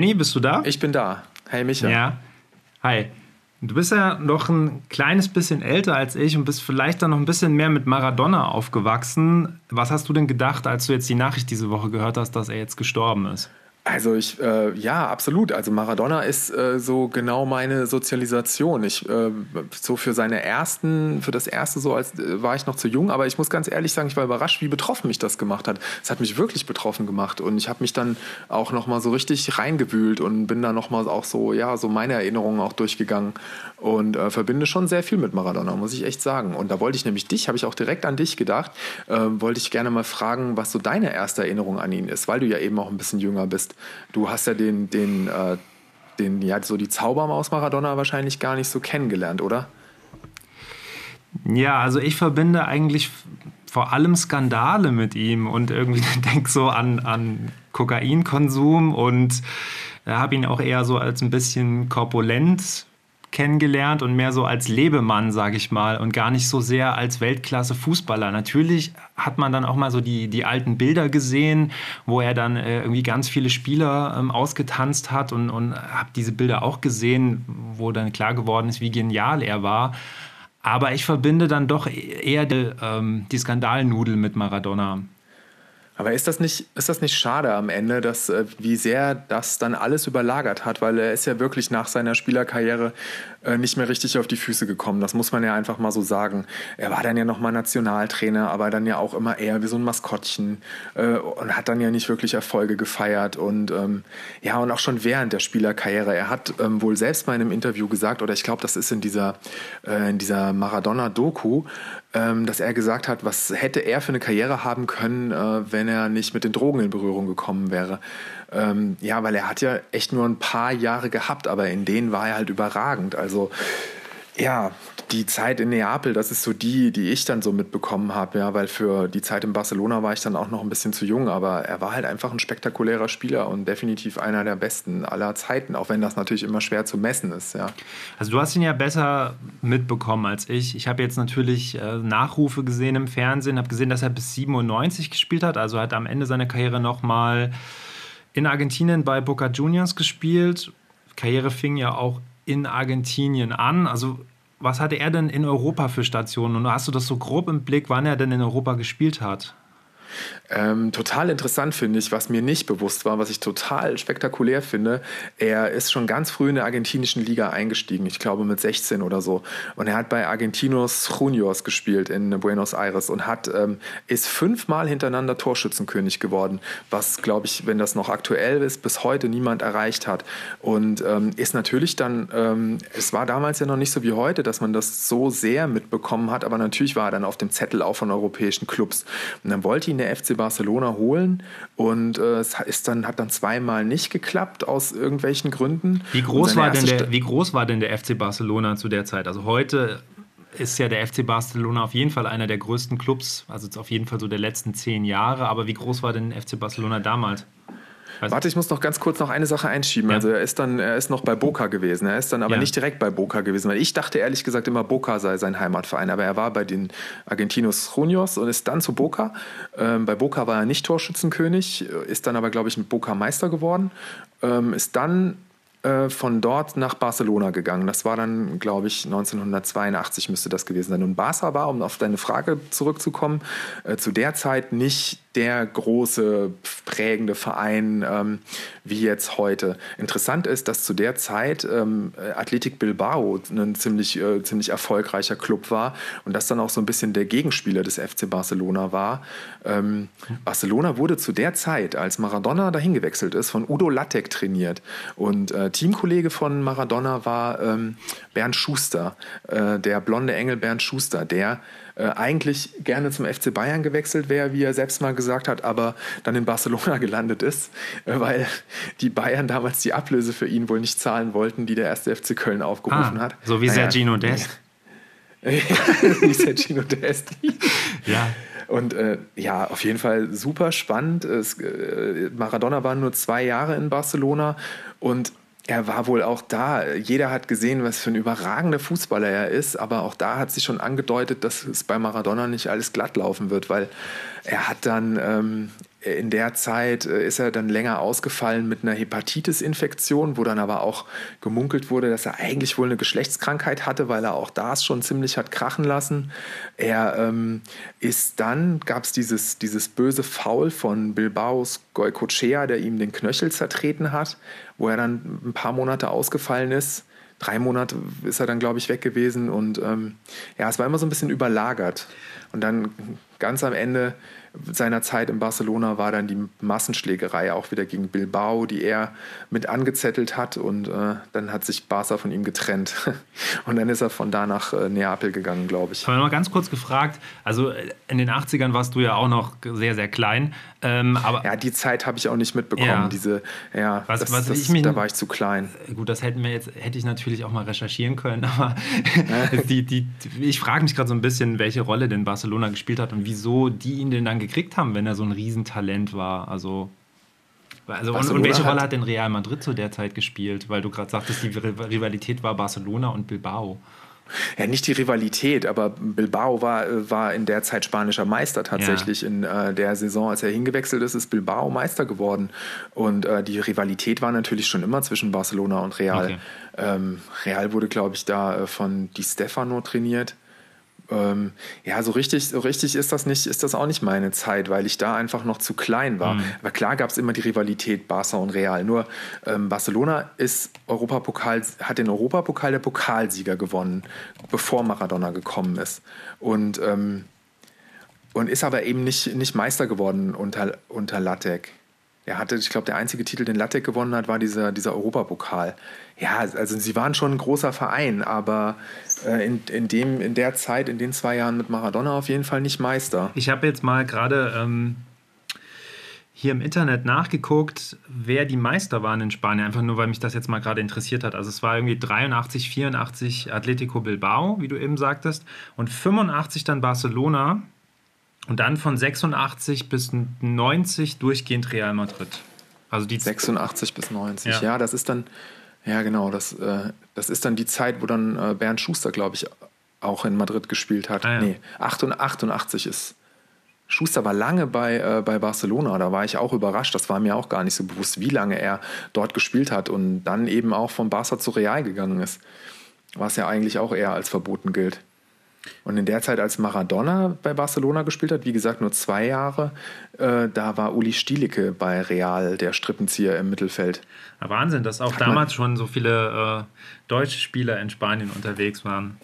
Danny, bist du da? Ich bin da. Hey Micha. Ja. Hi. Du bist ja noch ein kleines bisschen älter als ich und bist vielleicht dann noch ein bisschen mehr mit Maradona aufgewachsen. Was hast du denn gedacht, als du jetzt die Nachricht diese Woche gehört hast, dass er jetzt gestorben ist? Also ich, äh, ja, absolut. Also Maradona ist äh, so genau meine Sozialisation. Ich, äh, so für seine ersten, für das erste so als äh, war ich noch zu jung, aber ich muss ganz ehrlich sagen, ich war überrascht, wie betroffen mich das gemacht hat. Es hat mich wirklich betroffen gemacht und ich habe mich dann auch nochmal so richtig reingewühlt und bin da nochmal auch so, ja, so meine Erinnerungen auch durchgegangen und äh, verbinde schon sehr viel mit Maradona, muss ich echt sagen. Und da wollte ich nämlich dich, habe ich auch direkt an dich gedacht, äh, wollte ich gerne mal fragen, was so deine erste Erinnerung an ihn ist, weil du ja eben auch ein bisschen jünger bist. Du hast ja den, den, äh, den, ja, so die Zaubermaus Maradona wahrscheinlich gar nicht so kennengelernt, oder? Ja, also ich verbinde eigentlich vor allem Skandale mit ihm und irgendwie denke so an, an Kokainkonsum und äh, habe ihn auch eher so als ein bisschen korpulent kennengelernt und mehr so als Lebemann, sage ich mal, und gar nicht so sehr als Weltklasse-Fußballer. Natürlich hat man dann auch mal so die, die alten Bilder gesehen, wo er dann äh, irgendwie ganz viele Spieler ähm, ausgetanzt hat und, und habe diese Bilder auch gesehen, wo dann klar geworden ist, wie genial er war. Aber ich verbinde dann doch eher die, ähm, die Skandalnudel mit Maradona. Aber ist das nicht, ist das nicht schade am Ende, dass, äh, wie sehr das dann alles überlagert hat? Weil er ist ja wirklich nach seiner Spielerkarriere äh, nicht mehr richtig auf die Füße gekommen. Das muss man ja einfach mal so sagen. Er war dann ja nochmal Nationaltrainer, aber dann ja auch immer eher wie so ein Maskottchen äh, und hat dann ja nicht wirklich Erfolge gefeiert. Und ähm, ja, und auch schon während der Spielerkarriere. Er hat ähm, wohl selbst mal in einem Interview gesagt, oder ich glaube, das ist in dieser, in dieser Maradona-Doku, dass er gesagt hat, was hätte er für eine Karriere haben können, äh, wenn er nicht mit den Drogen in Berührung gekommen wäre. Ähm, ja, weil er hat ja echt nur ein paar Jahre gehabt, aber in denen war er halt überragend. Also ja, die Zeit in Neapel, das ist so die, die ich dann so mitbekommen habe, ja, weil für die Zeit in Barcelona war ich dann auch noch ein bisschen zu jung, aber er war halt einfach ein spektakulärer Spieler und definitiv einer der besten aller Zeiten, auch wenn das natürlich immer schwer zu messen ist, ja. Also du hast ihn ja besser mitbekommen als ich. Ich habe jetzt natürlich äh, Nachrufe gesehen im Fernsehen, habe gesehen, dass er bis 97 gespielt hat, also hat am Ende seiner Karriere nochmal in Argentinien bei Boca Juniors gespielt. Karriere fing ja auch in Argentinien an. Also was hatte er denn in Europa für Stationen? Und hast du das so grob im Blick, wann er denn in Europa gespielt hat? Ähm, total interessant finde ich, was mir nicht bewusst war, was ich total spektakulär finde. Er ist schon ganz früh in der argentinischen Liga eingestiegen, ich glaube mit 16 oder so. Und er hat bei Argentinos Juniors gespielt in Buenos Aires und hat, ähm, ist fünfmal hintereinander Torschützenkönig geworden, was, glaube ich, wenn das noch aktuell ist, bis heute niemand erreicht hat. Und ähm, ist natürlich dann, ähm, es war damals ja noch nicht so wie heute, dass man das so sehr mitbekommen hat, aber natürlich war er dann auf dem Zettel auch von europäischen Clubs. Und dann wollte ihn der FC Barcelona holen und äh, es ist dann, hat dann zweimal nicht geklappt aus irgendwelchen Gründen. Wie groß, war denn der, wie groß war denn der FC Barcelona zu der Zeit? Also heute ist ja der FC Barcelona auf jeden Fall einer der größten Clubs, also auf jeden Fall so der letzten zehn Jahre. Aber wie groß war denn der FC Barcelona damals? Weiß Warte, ich muss noch ganz kurz noch eine Sache einschieben. Ja. Also er ist dann, er ist noch bei Boca gewesen. Er ist dann aber ja. nicht direkt bei Boca gewesen, weil ich dachte ehrlich gesagt immer, Boca sei sein Heimatverein. Aber er war bei den Argentinos Juniors und ist dann zu Boca. Ähm, bei Boca war er nicht Torschützenkönig, ist dann aber, glaube ich, mit Boca Meister geworden. Ähm, ist dann äh, von dort nach Barcelona gegangen. Das war dann, glaube ich, 1982 müsste das gewesen sein. Und Barca war, um auf deine Frage zurückzukommen, äh, zu der Zeit nicht der große prägende Verein ähm, wie jetzt heute. Interessant ist, dass zu der Zeit ähm, Athletic Bilbao ein ziemlich, äh, ziemlich erfolgreicher Club war und das dann auch so ein bisschen der Gegenspieler des FC Barcelona war. Ähm, Barcelona wurde zu der Zeit, als Maradona dahin gewechselt ist, von Udo Lattek trainiert und äh, Teamkollege von Maradona war ähm, Bernd Schuster, äh, der blonde Engel Bernd Schuster, der äh, eigentlich gerne zum FC Bayern gewechselt wäre, wie er selbst mal gesagt hat, aber dann in Barcelona gelandet ist, äh, weil die Bayern damals die Ablöse für ihn wohl nicht zahlen wollten, die der erste FC Köln aufgerufen ah, hat. So wie naja, Sergino Dest. wie Sergino Dest. ja. Und äh, ja, auf jeden Fall super spannend. Es, äh, Maradona war nur zwei Jahre in Barcelona und er war wohl auch da. Jeder hat gesehen, was für ein überragender Fußballer er ist, aber auch da hat sich schon angedeutet, dass es bei Maradona nicht alles glatt laufen wird, weil er hat dann, ähm, in der Zeit äh, ist er dann länger ausgefallen mit einer Hepatitis-Infektion, wo dann aber auch gemunkelt wurde, dass er eigentlich wohl eine Geschlechtskrankheit hatte, weil er auch das schon ziemlich hat krachen lassen. Er ähm, ist dann, gab es dieses, dieses böse Foul von Bilbaos Goicochea, der ihm den Knöchel zertreten hat, wo er dann ein paar Monate ausgefallen ist drei Monate ist er dann, glaube ich, weg gewesen. Und ähm, ja, es war immer so ein bisschen überlagert. Und dann ganz am Ende seiner Zeit in Barcelona war dann die Massenschlägerei auch wieder gegen Bilbao, die er mit angezettelt hat und äh, dann hat sich Barca von ihm getrennt und dann ist er von da nach äh, Neapel gegangen, glaube ich. Ich habe noch ganz kurz gefragt, also äh, in den 80ern warst du ja auch noch sehr, sehr klein. Ähm, aber ja, die Zeit habe ich auch nicht mitbekommen. Ja. Diese, ja, was, das, was das, mich, da war ich zu klein. Gut, das hätten wir jetzt, hätte ich natürlich auch mal recherchieren können, aber die, die, ich frage mich gerade so ein bisschen, welche Rolle denn Barcelona gespielt hat und wieso die ihn denn dann gekriegt haben, wenn er so ein Riesentalent war. Also, also und, und, welche Rolle hat denn Real Madrid zu der Zeit gespielt? Weil du gerade sagtest, die Rivalität war Barcelona und Bilbao. Ja, nicht die Rivalität, aber Bilbao war, war in der Zeit spanischer Meister tatsächlich. Ja. In äh, der Saison, als er hingewechselt ist, ist Bilbao Meister geworden. Und äh, die Rivalität war natürlich schon immer zwischen Barcelona und Real. Okay. Ähm, Real wurde, glaube ich, da äh, von Di Stefano trainiert ähm, ja, so richtig, so richtig ist das nicht, ist das auch nicht meine Zeit, weil ich da einfach noch zu klein war. Mhm. Aber klar gab es immer die Rivalität Barca und Real. Nur ähm, Barcelona ist Europapokal, hat den Europapokal der Pokalsieger gewonnen, bevor Maradona gekommen ist. Und, ähm, und ist aber eben nicht, nicht Meister geworden unter, unter Lattek. Er hatte, ich glaube, der einzige Titel, den Lattek gewonnen hat, war dieser, dieser Europapokal. Ja, also sie waren schon ein großer Verein, aber äh, in, in, dem, in der Zeit, in den zwei Jahren mit Maradona auf jeden Fall nicht Meister. Ich habe jetzt mal gerade ähm, hier im Internet nachgeguckt, wer die Meister waren in Spanien, einfach nur, weil mich das jetzt mal gerade interessiert hat. Also es war irgendwie 83, 84 Atletico Bilbao, wie du eben sagtest, und 85 dann Barcelona und dann von 86 bis 90 durchgehend Real Madrid. Also die 86 bis 90, ja, ja das ist dann ja, genau. Das, äh, das ist dann die Zeit, wo dann äh, Bernd Schuster, glaube ich, auch in Madrid gespielt hat. Ah, ja. Nee, 88 ist. Schuster war lange bei, äh, bei Barcelona, da war ich auch überrascht. Das war mir auch gar nicht so bewusst, wie lange er dort gespielt hat und dann eben auch von Barca zu Real gegangen ist. Was ja eigentlich auch eher als verboten gilt. Und in der Zeit, als Maradona bei Barcelona gespielt hat, wie gesagt nur zwei Jahre, äh, da war Uli Stielicke bei Real, der Strippenzieher im Mittelfeld. Ja, Wahnsinn, dass auch hat damals schon so viele äh, deutsche Spieler in Spanien unterwegs waren.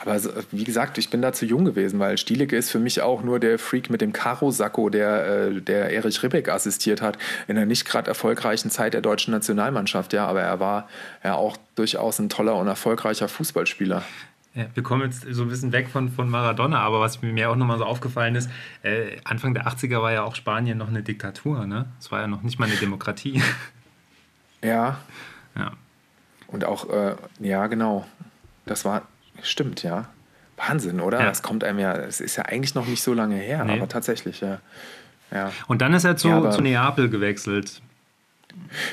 Aber wie gesagt, ich bin da zu jung gewesen, weil Stielicke ist für mich auch nur der Freak mit dem Karo-Sakko, der, äh, der Erich Ribbeck assistiert hat, in einer nicht gerade erfolgreichen Zeit der deutschen Nationalmannschaft. Ja, aber er war ja auch durchaus ein toller und erfolgreicher Fußballspieler. Ja, wir kommen jetzt so ein bisschen weg von, von Maradona, aber was mir auch nochmal so aufgefallen ist, äh, Anfang der 80er war ja auch Spanien noch eine Diktatur, ne? Es war ja noch nicht mal eine Demokratie. Ja. Ja. Und auch, äh, ja, genau. Das war, stimmt, ja. Wahnsinn, oder? Ja. Das kommt einem ja, es ist ja eigentlich noch nicht so lange her, nee. aber tatsächlich, ja. ja. Und dann ist er zu, ja, zu Neapel gewechselt.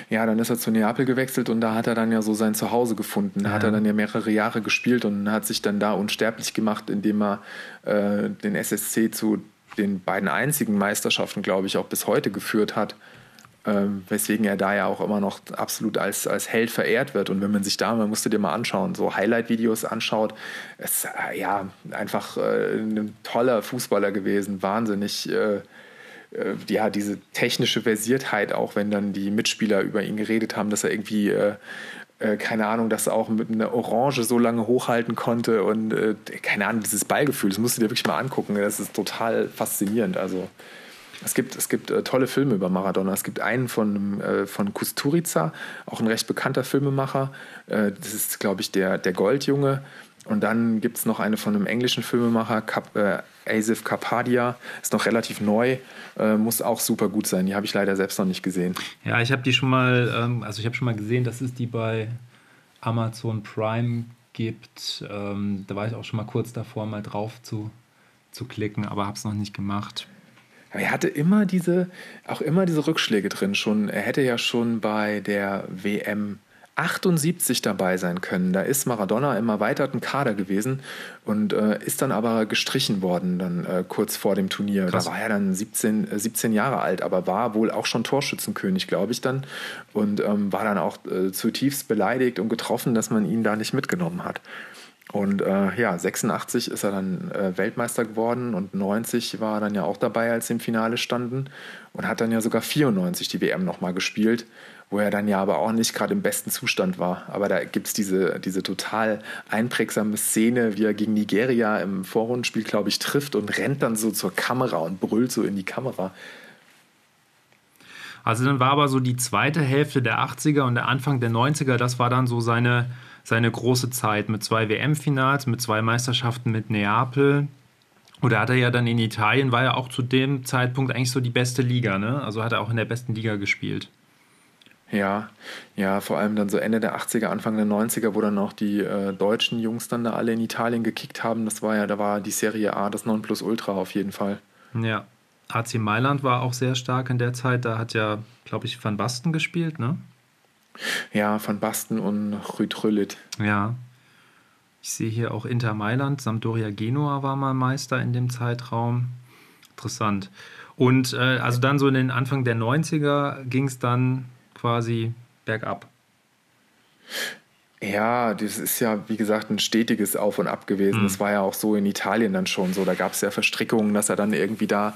Ja, dann ist er zu Neapel gewechselt und da hat er dann ja so sein Zuhause gefunden. Da ja. hat er dann ja mehrere Jahre gespielt und hat sich dann da unsterblich gemacht, indem er äh, den SSC zu den beiden einzigen Meisterschaften, glaube ich, auch bis heute geführt hat. Ähm, weswegen er da ja auch immer noch absolut als, als Held verehrt wird. Und wenn man sich da, man musste dir mal anschauen, so Highlight-Videos anschaut, ist äh, ja einfach äh, ein toller Fußballer gewesen, wahnsinnig äh, äh, ja, diese technische Versiertheit, auch wenn dann die Mitspieler über ihn geredet haben, dass er irgendwie, äh, äh, keine Ahnung, dass er auch mit einer Orange so lange hochhalten konnte und äh, keine Ahnung, dieses Ballgefühl, das musst du dir wirklich mal angucken, das ist total faszinierend. Also es gibt, es gibt äh, tolle Filme über Maradona. Es gibt einen von, äh, von Kusturica, auch ein recht bekannter Filmemacher. das ist, glaube ich, der, der Goldjunge. Und dann gibt es noch eine von einem englischen Filmemacher, Cap, äh, Asif Kapadia, ist noch relativ neu, äh, muss auch super gut sein. Die habe ich leider selbst noch nicht gesehen. Ja, ich habe die schon mal, ähm, also ich habe schon mal gesehen, dass es die bei Amazon Prime gibt. Ähm, da war ich auch schon mal kurz davor, mal drauf zu, zu klicken, aber habe es noch nicht gemacht. Er hatte immer diese, auch immer diese Rückschläge drin. Schon, er hätte ja schon bei der WM 78 dabei sein können. Da ist Maradona im erweiterten Kader gewesen und äh, ist dann aber gestrichen worden, dann äh, kurz vor dem Turnier. Krass. Da war er dann 17, äh, 17 Jahre alt, aber war wohl auch schon Torschützenkönig, glaube ich dann. Und ähm, war dann auch äh, zutiefst beleidigt und getroffen, dass man ihn da nicht mitgenommen hat. Und äh, ja, 86 ist er dann äh, Weltmeister geworden und 90 war er dann ja auch dabei, als sie im Finale standen und hat dann ja sogar 94 die WM nochmal gespielt wo er dann ja aber auch nicht gerade im besten Zustand war. Aber da gibt es diese, diese total einprägsame Szene, wie er gegen Nigeria im Vorrundenspiel, glaube ich, trifft und rennt dann so zur Kamera und brüllt so in die Kamera. Also dann war aber so die zweite Hälfte der 80er und der Anfang der 90er, das war dann so seine, seine große Zeit mit zwei WM-Finals, mit zwei Meisterschaften mit Neapel. Oder hat er ja dann in Italien, war ja auch zu dem Zeitpunkt eigentlich so die beste Liga, ne? Also hat er auch in der besten Liga gespielt. Ja, ja, vor allem dann so Ende der 80er, Anfang der 90er, wo dann auch die äh, deutschen Jungs dann da alle in Italien gekickt haben. Das war ja, da war die Serie A das Nonplusultra auf jeden Fall. Ja, AC Mailand war auch sehr stark in der Zeit. Da hat ja, glaube ich, Van Basten gespielt, ne? Ja, Van Basten und Rüd Rüllit. Ja. Ich sehe hier auch Inter Mailand, Sampdoria Genua war mal Meister in dem Zeitraum. Interessant. Und äh, also dann so in den Anfang der 90er ging es dann quasi bergab. Ja, das ist ja, wie gesagt, ein stetiges Auf und Ab gewesen. Mhm. Das war ja auch so in Italien dann schon so. Da gab es ja Verstrickungen, dass er dann irgendwie da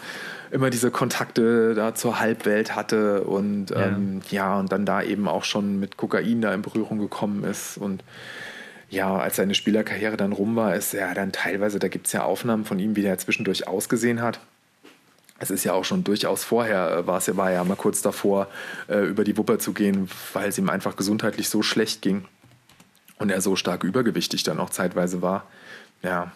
immer diese Kontakte da zur Halbwelt hatte und ja. Ähm, ja, und dann da eben auch schon mit Kokain da in Berührung gekommen ist. Und ja, als seine Spielerkarriere dann rum war, ist er dann teilweise, da gibt es ja Aufnahmen von ihm, wie der zwischendurch ausgesehen hat es ist ja auch schon durchaus vorher, äh, war es ja, war ja mal kurz davor, äh, über die Wupper zu gehen, weil es ihm einfach gesundheitlich so schlecht ging und er so stark übergewichtig dann auch zeitweise war. Ja.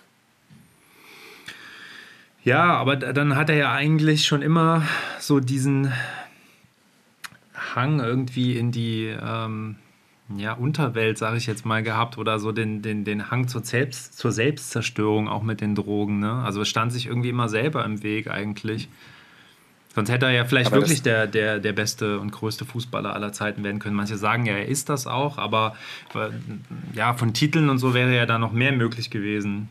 Ja, aber dann hat er ja eigentlich schon immer so diesen Hang irgendwie in die ähm, ja, Unterwelt, sage ich jetzt mal, gehabt oder so den, den, den Hang zur, Selbst, zur Selbstzerstörung auch mit den Drogen. Ne? Also es stand sich irgendwie immer selber im Weg eigentlich. Sonst hätte er ja vielleicht aber wirklich der, der, der beste und größte Fußballer aller Zeiten werden können. Manche sagen ja, er ist das auch, aber äh, ja, von Titeln und so wäre ja da noch mehr möglich gewesen.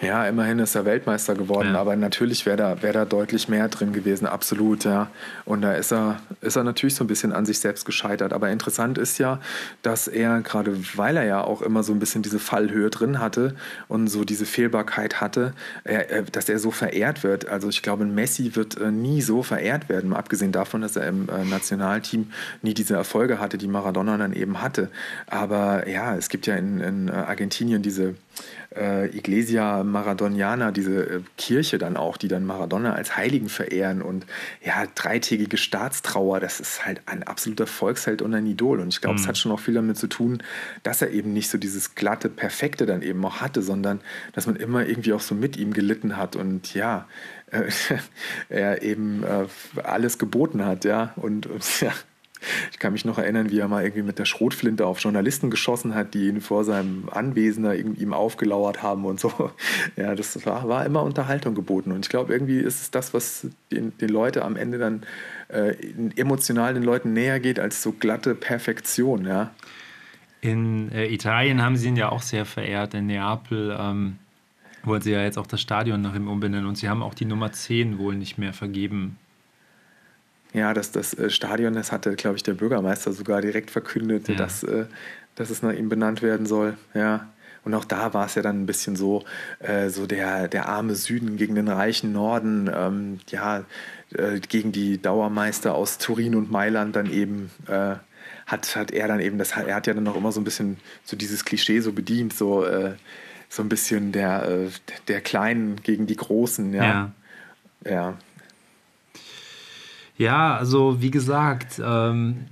Ja, immerhin ist er Weltmeister geworden, ja. aber natürlich wäre da, wär da deutlich mehr drin gewesen, absolut, ja. Und da ist er, ist er natürlich so ein bisschen an sich selbst gescheitert. Aber interessant ist ja, dass er, gerade weil er ja auch immer so ein bisschen diese Fallhöhe drin hatte und so diese Fehlbarkeit hatte, er, dass er so verehrt wird. Also ich glaube, Messi wird äh, nie so verehrt werden, mal abgesehen davon, dass er im äh, Nationalteam nie diese Erfolge hatte, die Maradona dann eben hatte. Aber ja, es gibt ja in, in äh, Argentinien diese äh, Iglesia Maradoniana, diese äh, Kirche dann auch, die dann Maradona als Heiligen verehren und ja, dreitägige Staatstrauer, das ist halt ein absoluter Volksheld und ein Idol. Und ich glaube, es mhm. hat schon auch viel damit zu tun, dass er eben nicht so dieses glatte, perfekte dann eben auch hatte, sondern dass man immer irgendwie auch so mit ihm gelitten hat und ja, äh, er eben äh, alles geboten hat, ja, und, und ja, ich kann mich noch erinnern, wie er mal irgendwie mit der Schrotflinte auf Journalisten geschossen hat, die ihn vor seinem Anwesen da ihm aufgelauert haben und so. Ja, das war, war immer Unterhaltung geboten. Und ich glaube, irgendwie ist es das, was den, den Leute am Ende dann äh, emotional den Leuten näher geht, als so glatte Perfektion, ja. In äh, Italien haben sie ihn ja auch sehr verehrt, in Neapel. Ähm wollen sie ja jetzt auch das Stadion nach ihm umbenennen und sie haben auch die Nummer 10 wohl nicht mehr vergeben ja, das, das äh, Stadion, das hatte, glaube ich, der Bürgermeister sogar direkt verkündet, ja. dass, äh, dass es nach ihm benannt werden soll. Ja. Und auch da war es ja dann ein bisschen so, äh, so der, der arme Süden gegen den reichen Norden, ähm, ja, äh, gegen die Dauermeister aus Turin und Mailand dann eben äh, hat, hat er dann eben, das, er hat ja dann noch immer so ein bisschen so dieses Klischee so bedient, so, so ein bisschen der, der Kleinen gegen die Großen, ja. Ja. ja. Ja, also wie gesagt, ähm,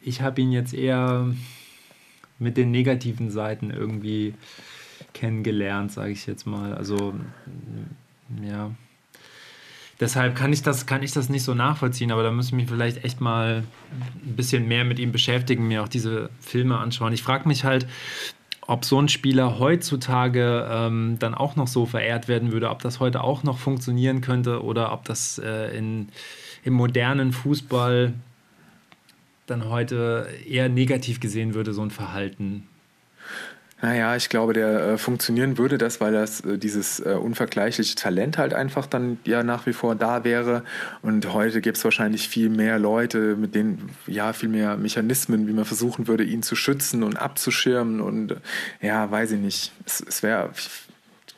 ich habe ihn jetzt eher mit den negativen Seiten irgendwie kennengelernt, sage ich jetzt mal. Also ja. Deshalb kann ich, das, kann ich das nicht so nachvollziehen, aber da müssen wir mich vielleicht echt mal ein bisschen mehr mit ihm beschäftigen, mir auch diese Filme anschauen. Ich frage mich halt, ob so ein Spieler heutzutage ähm, dann auch noch so verehrt werden würde, ob das heute auch noch funktionieren könnte oder ob das äh, in im modernen Fußball dann heute eher negativ gesehen würde, so ein Verhalten? Naja, ich glaube, der äh, funktionieren würde das, weil das äh, dieses äh, unvergleichliche Talent halt einfach dann ja nach wie vor da wäre. Und heute gibt es wahrscheinlich viel mehr Leute, mit denen, ja, viel mehr Mechanismen, wie man versuchen würde, ihn zu schützen und abzuschirmen. Und ja, weiß ich nicht. Es, es wäre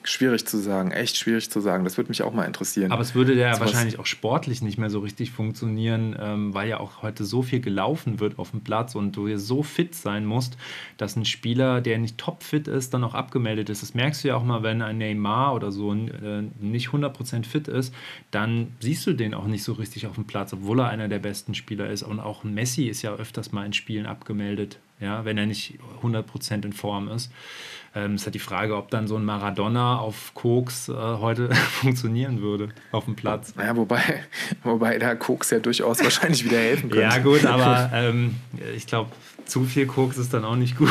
Schwierig zu sagen, echt schwierig zu sagen. Das würde mich auch mal interessieren. Aber es würde ja wahrscheinlich auch sportlich nicht mehr so richtig funktionieren, ähm, weil ja auch heute so viel gelaufen wird auf dem Platz und du hier so fit sein musst, dass ein Spieler, der nicht topfit ist, dann auch abgemeldet ist. Das merkst du ja auch mal, wenn ein Neymar oder so äh, nicht 100% fit ist, dann siehst du den auch nicht so richtig auf dem Platz, obwohl er einer der besten Spieler ist. Und auch Messi ist ja öfters mal in Spielen abgemeldet, ja, wenn er nicht 100% in Form ist. Ähm, ist halt die Frage, ob dann so ein Maradona auf Koks äh, heute funktionieren würde auf dem Platz. Ja, wobei, wobei da Koks ja durchaus wahrscheinlich wieder helfen könnte. Ja, gut, aber ähm, ich glaube, zu viel Koks ist dann auch nicht gut.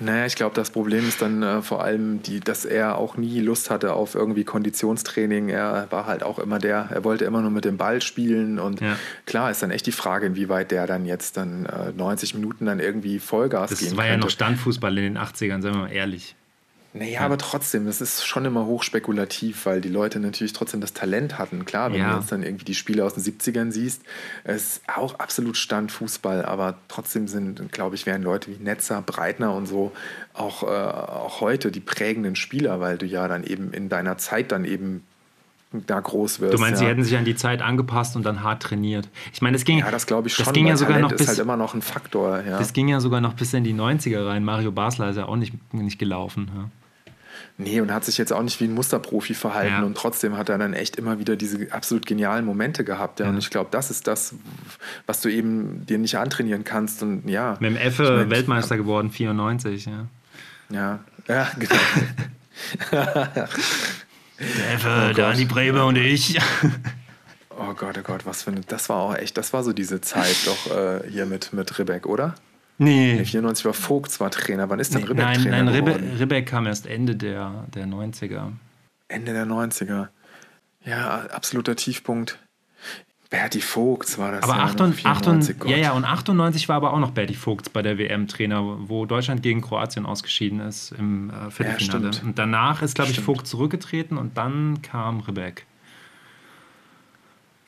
Naja, ich glaube, das Problem ist dann äh, vor allem, die, dass er auch nie Lust hatte auf irgendwie Konditionstraining. Er war halt auch immer der, er wollte immer nur mit dem Ball spielen. Und ja. klar ist dann echt die Frage, inwieweit der dann jetzt dann äh, 90 Minuten dann irgendwie Vollgas das gehen Das war könnte. ja noch Standfußball in den 80ern, seien wir mal ehrlich. Naja, ja. aber trotzdem, das ist schon immer hochspekulativ, weil die Leute natürlich trotzdem das Talent hatten. Klar, wenn ja. du jetzt dann irgendwie die Spiele aus den 70ern siehst, ist auch absolut Standfußball, aber trotzdem sind, glaube ich, wären Leute wie Netzer, Breitner und so auch, äh, auch heute die prägenden Spieler, weil du ja dann eben in deiner Zeit dann eben da groß wirst. Du meinst, ja. sie hätten sich an die Zeit angepasst und dann hart trainiert. Ich meine, das ging. Ja, das glaube ich schon. Das ging ja sogar Talent noch bis, ist halt immer noch ein Faktor. Ja. Das ging ja sogar noch bis in die 90er rein. Mario Basler ist ja auch nicht, nicht gelaufen. Ja. Nee, und hat sich jetzt auch nicht wie ein Musterprofi verhalten. Ja. Und trotzdem hat er dann echt immer wieder diese absolut genialen Momente gehabt. Ja. ja. Und ich glaube, das ist das, was du eben dir nicht antrainieren kannst. Und ja. Mit dem Effe ich mein, Weltmeister geworden, 94, ja. Ja, ja, genau. Der Effe, oh der Andi Bremer und ich. Oh Gott, oh Gott, was für eine. Das war auch echt, das war so diese Zeit doch äh, hier mit, mit Ribbeck, oder? Nee. nee 94 war Vogt zwar Trainer. Wann ist denn nee, Ribbeck nein, Trainer Nein, Ribbeck, Ribbeck kam erst Ende der, der 90er. Ende der 90er. Ja, absoluter Tiefpunkt. Berti Vogts war das. Aber ja 98, 98 ja, ja, und 98 war aber auch noch Berti Vogts bei der WM-Trainer, wo Deutschland gegen Kroatien ausgeschieden ist im äh, Viertelfinale. Ja, und danach ist, glaube ich, Vogt zurückgetreten und dann kam Ribbeck.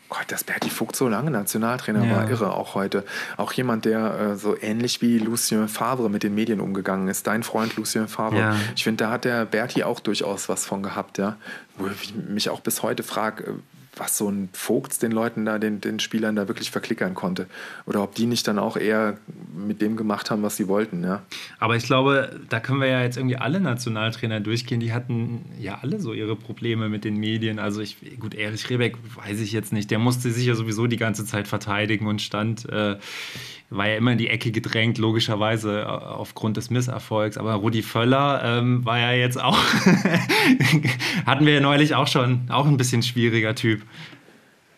Gott, dass Berti Vogt so lange Nationaltrainer ja. war, irre auch heute. Auch jemand, der äh, so ähnlich wie Lucien Favre mit den Medien umgegangen ist. Dein Freund Lucien Favre. Ja. Ich finde, da hat der Berti auch durchaus was von gehabt, ja. Wo ich mich auch bis heute frage, äh, was so ein Vogts den Leuten da, den, den Spielern da wirklich verklickern konnte. Oder ob die nicht dann auch eher mit dem gemacht haben, was sie wollten, ja. Aber ich glaube, da können wir ja jetzt irgendwie alle Nationaltrainer durchgehen. Die hatten ja alle so ihre Probleme mit den Medien. Also ich, gut, Erich Rebeck weiß ich jetzt nicht. Der musste sich ja sowieso die ganze Zeit verteidigen und stand äh, war ja immer in die Ecke gedrängt, logischerweise äh, aufgrund des Misserfolgs. Aber Rudi Völler ähm, war ja jetzt auch, hatten wir ja neulich auch schon, auch ein bisschen schwieriger Typ.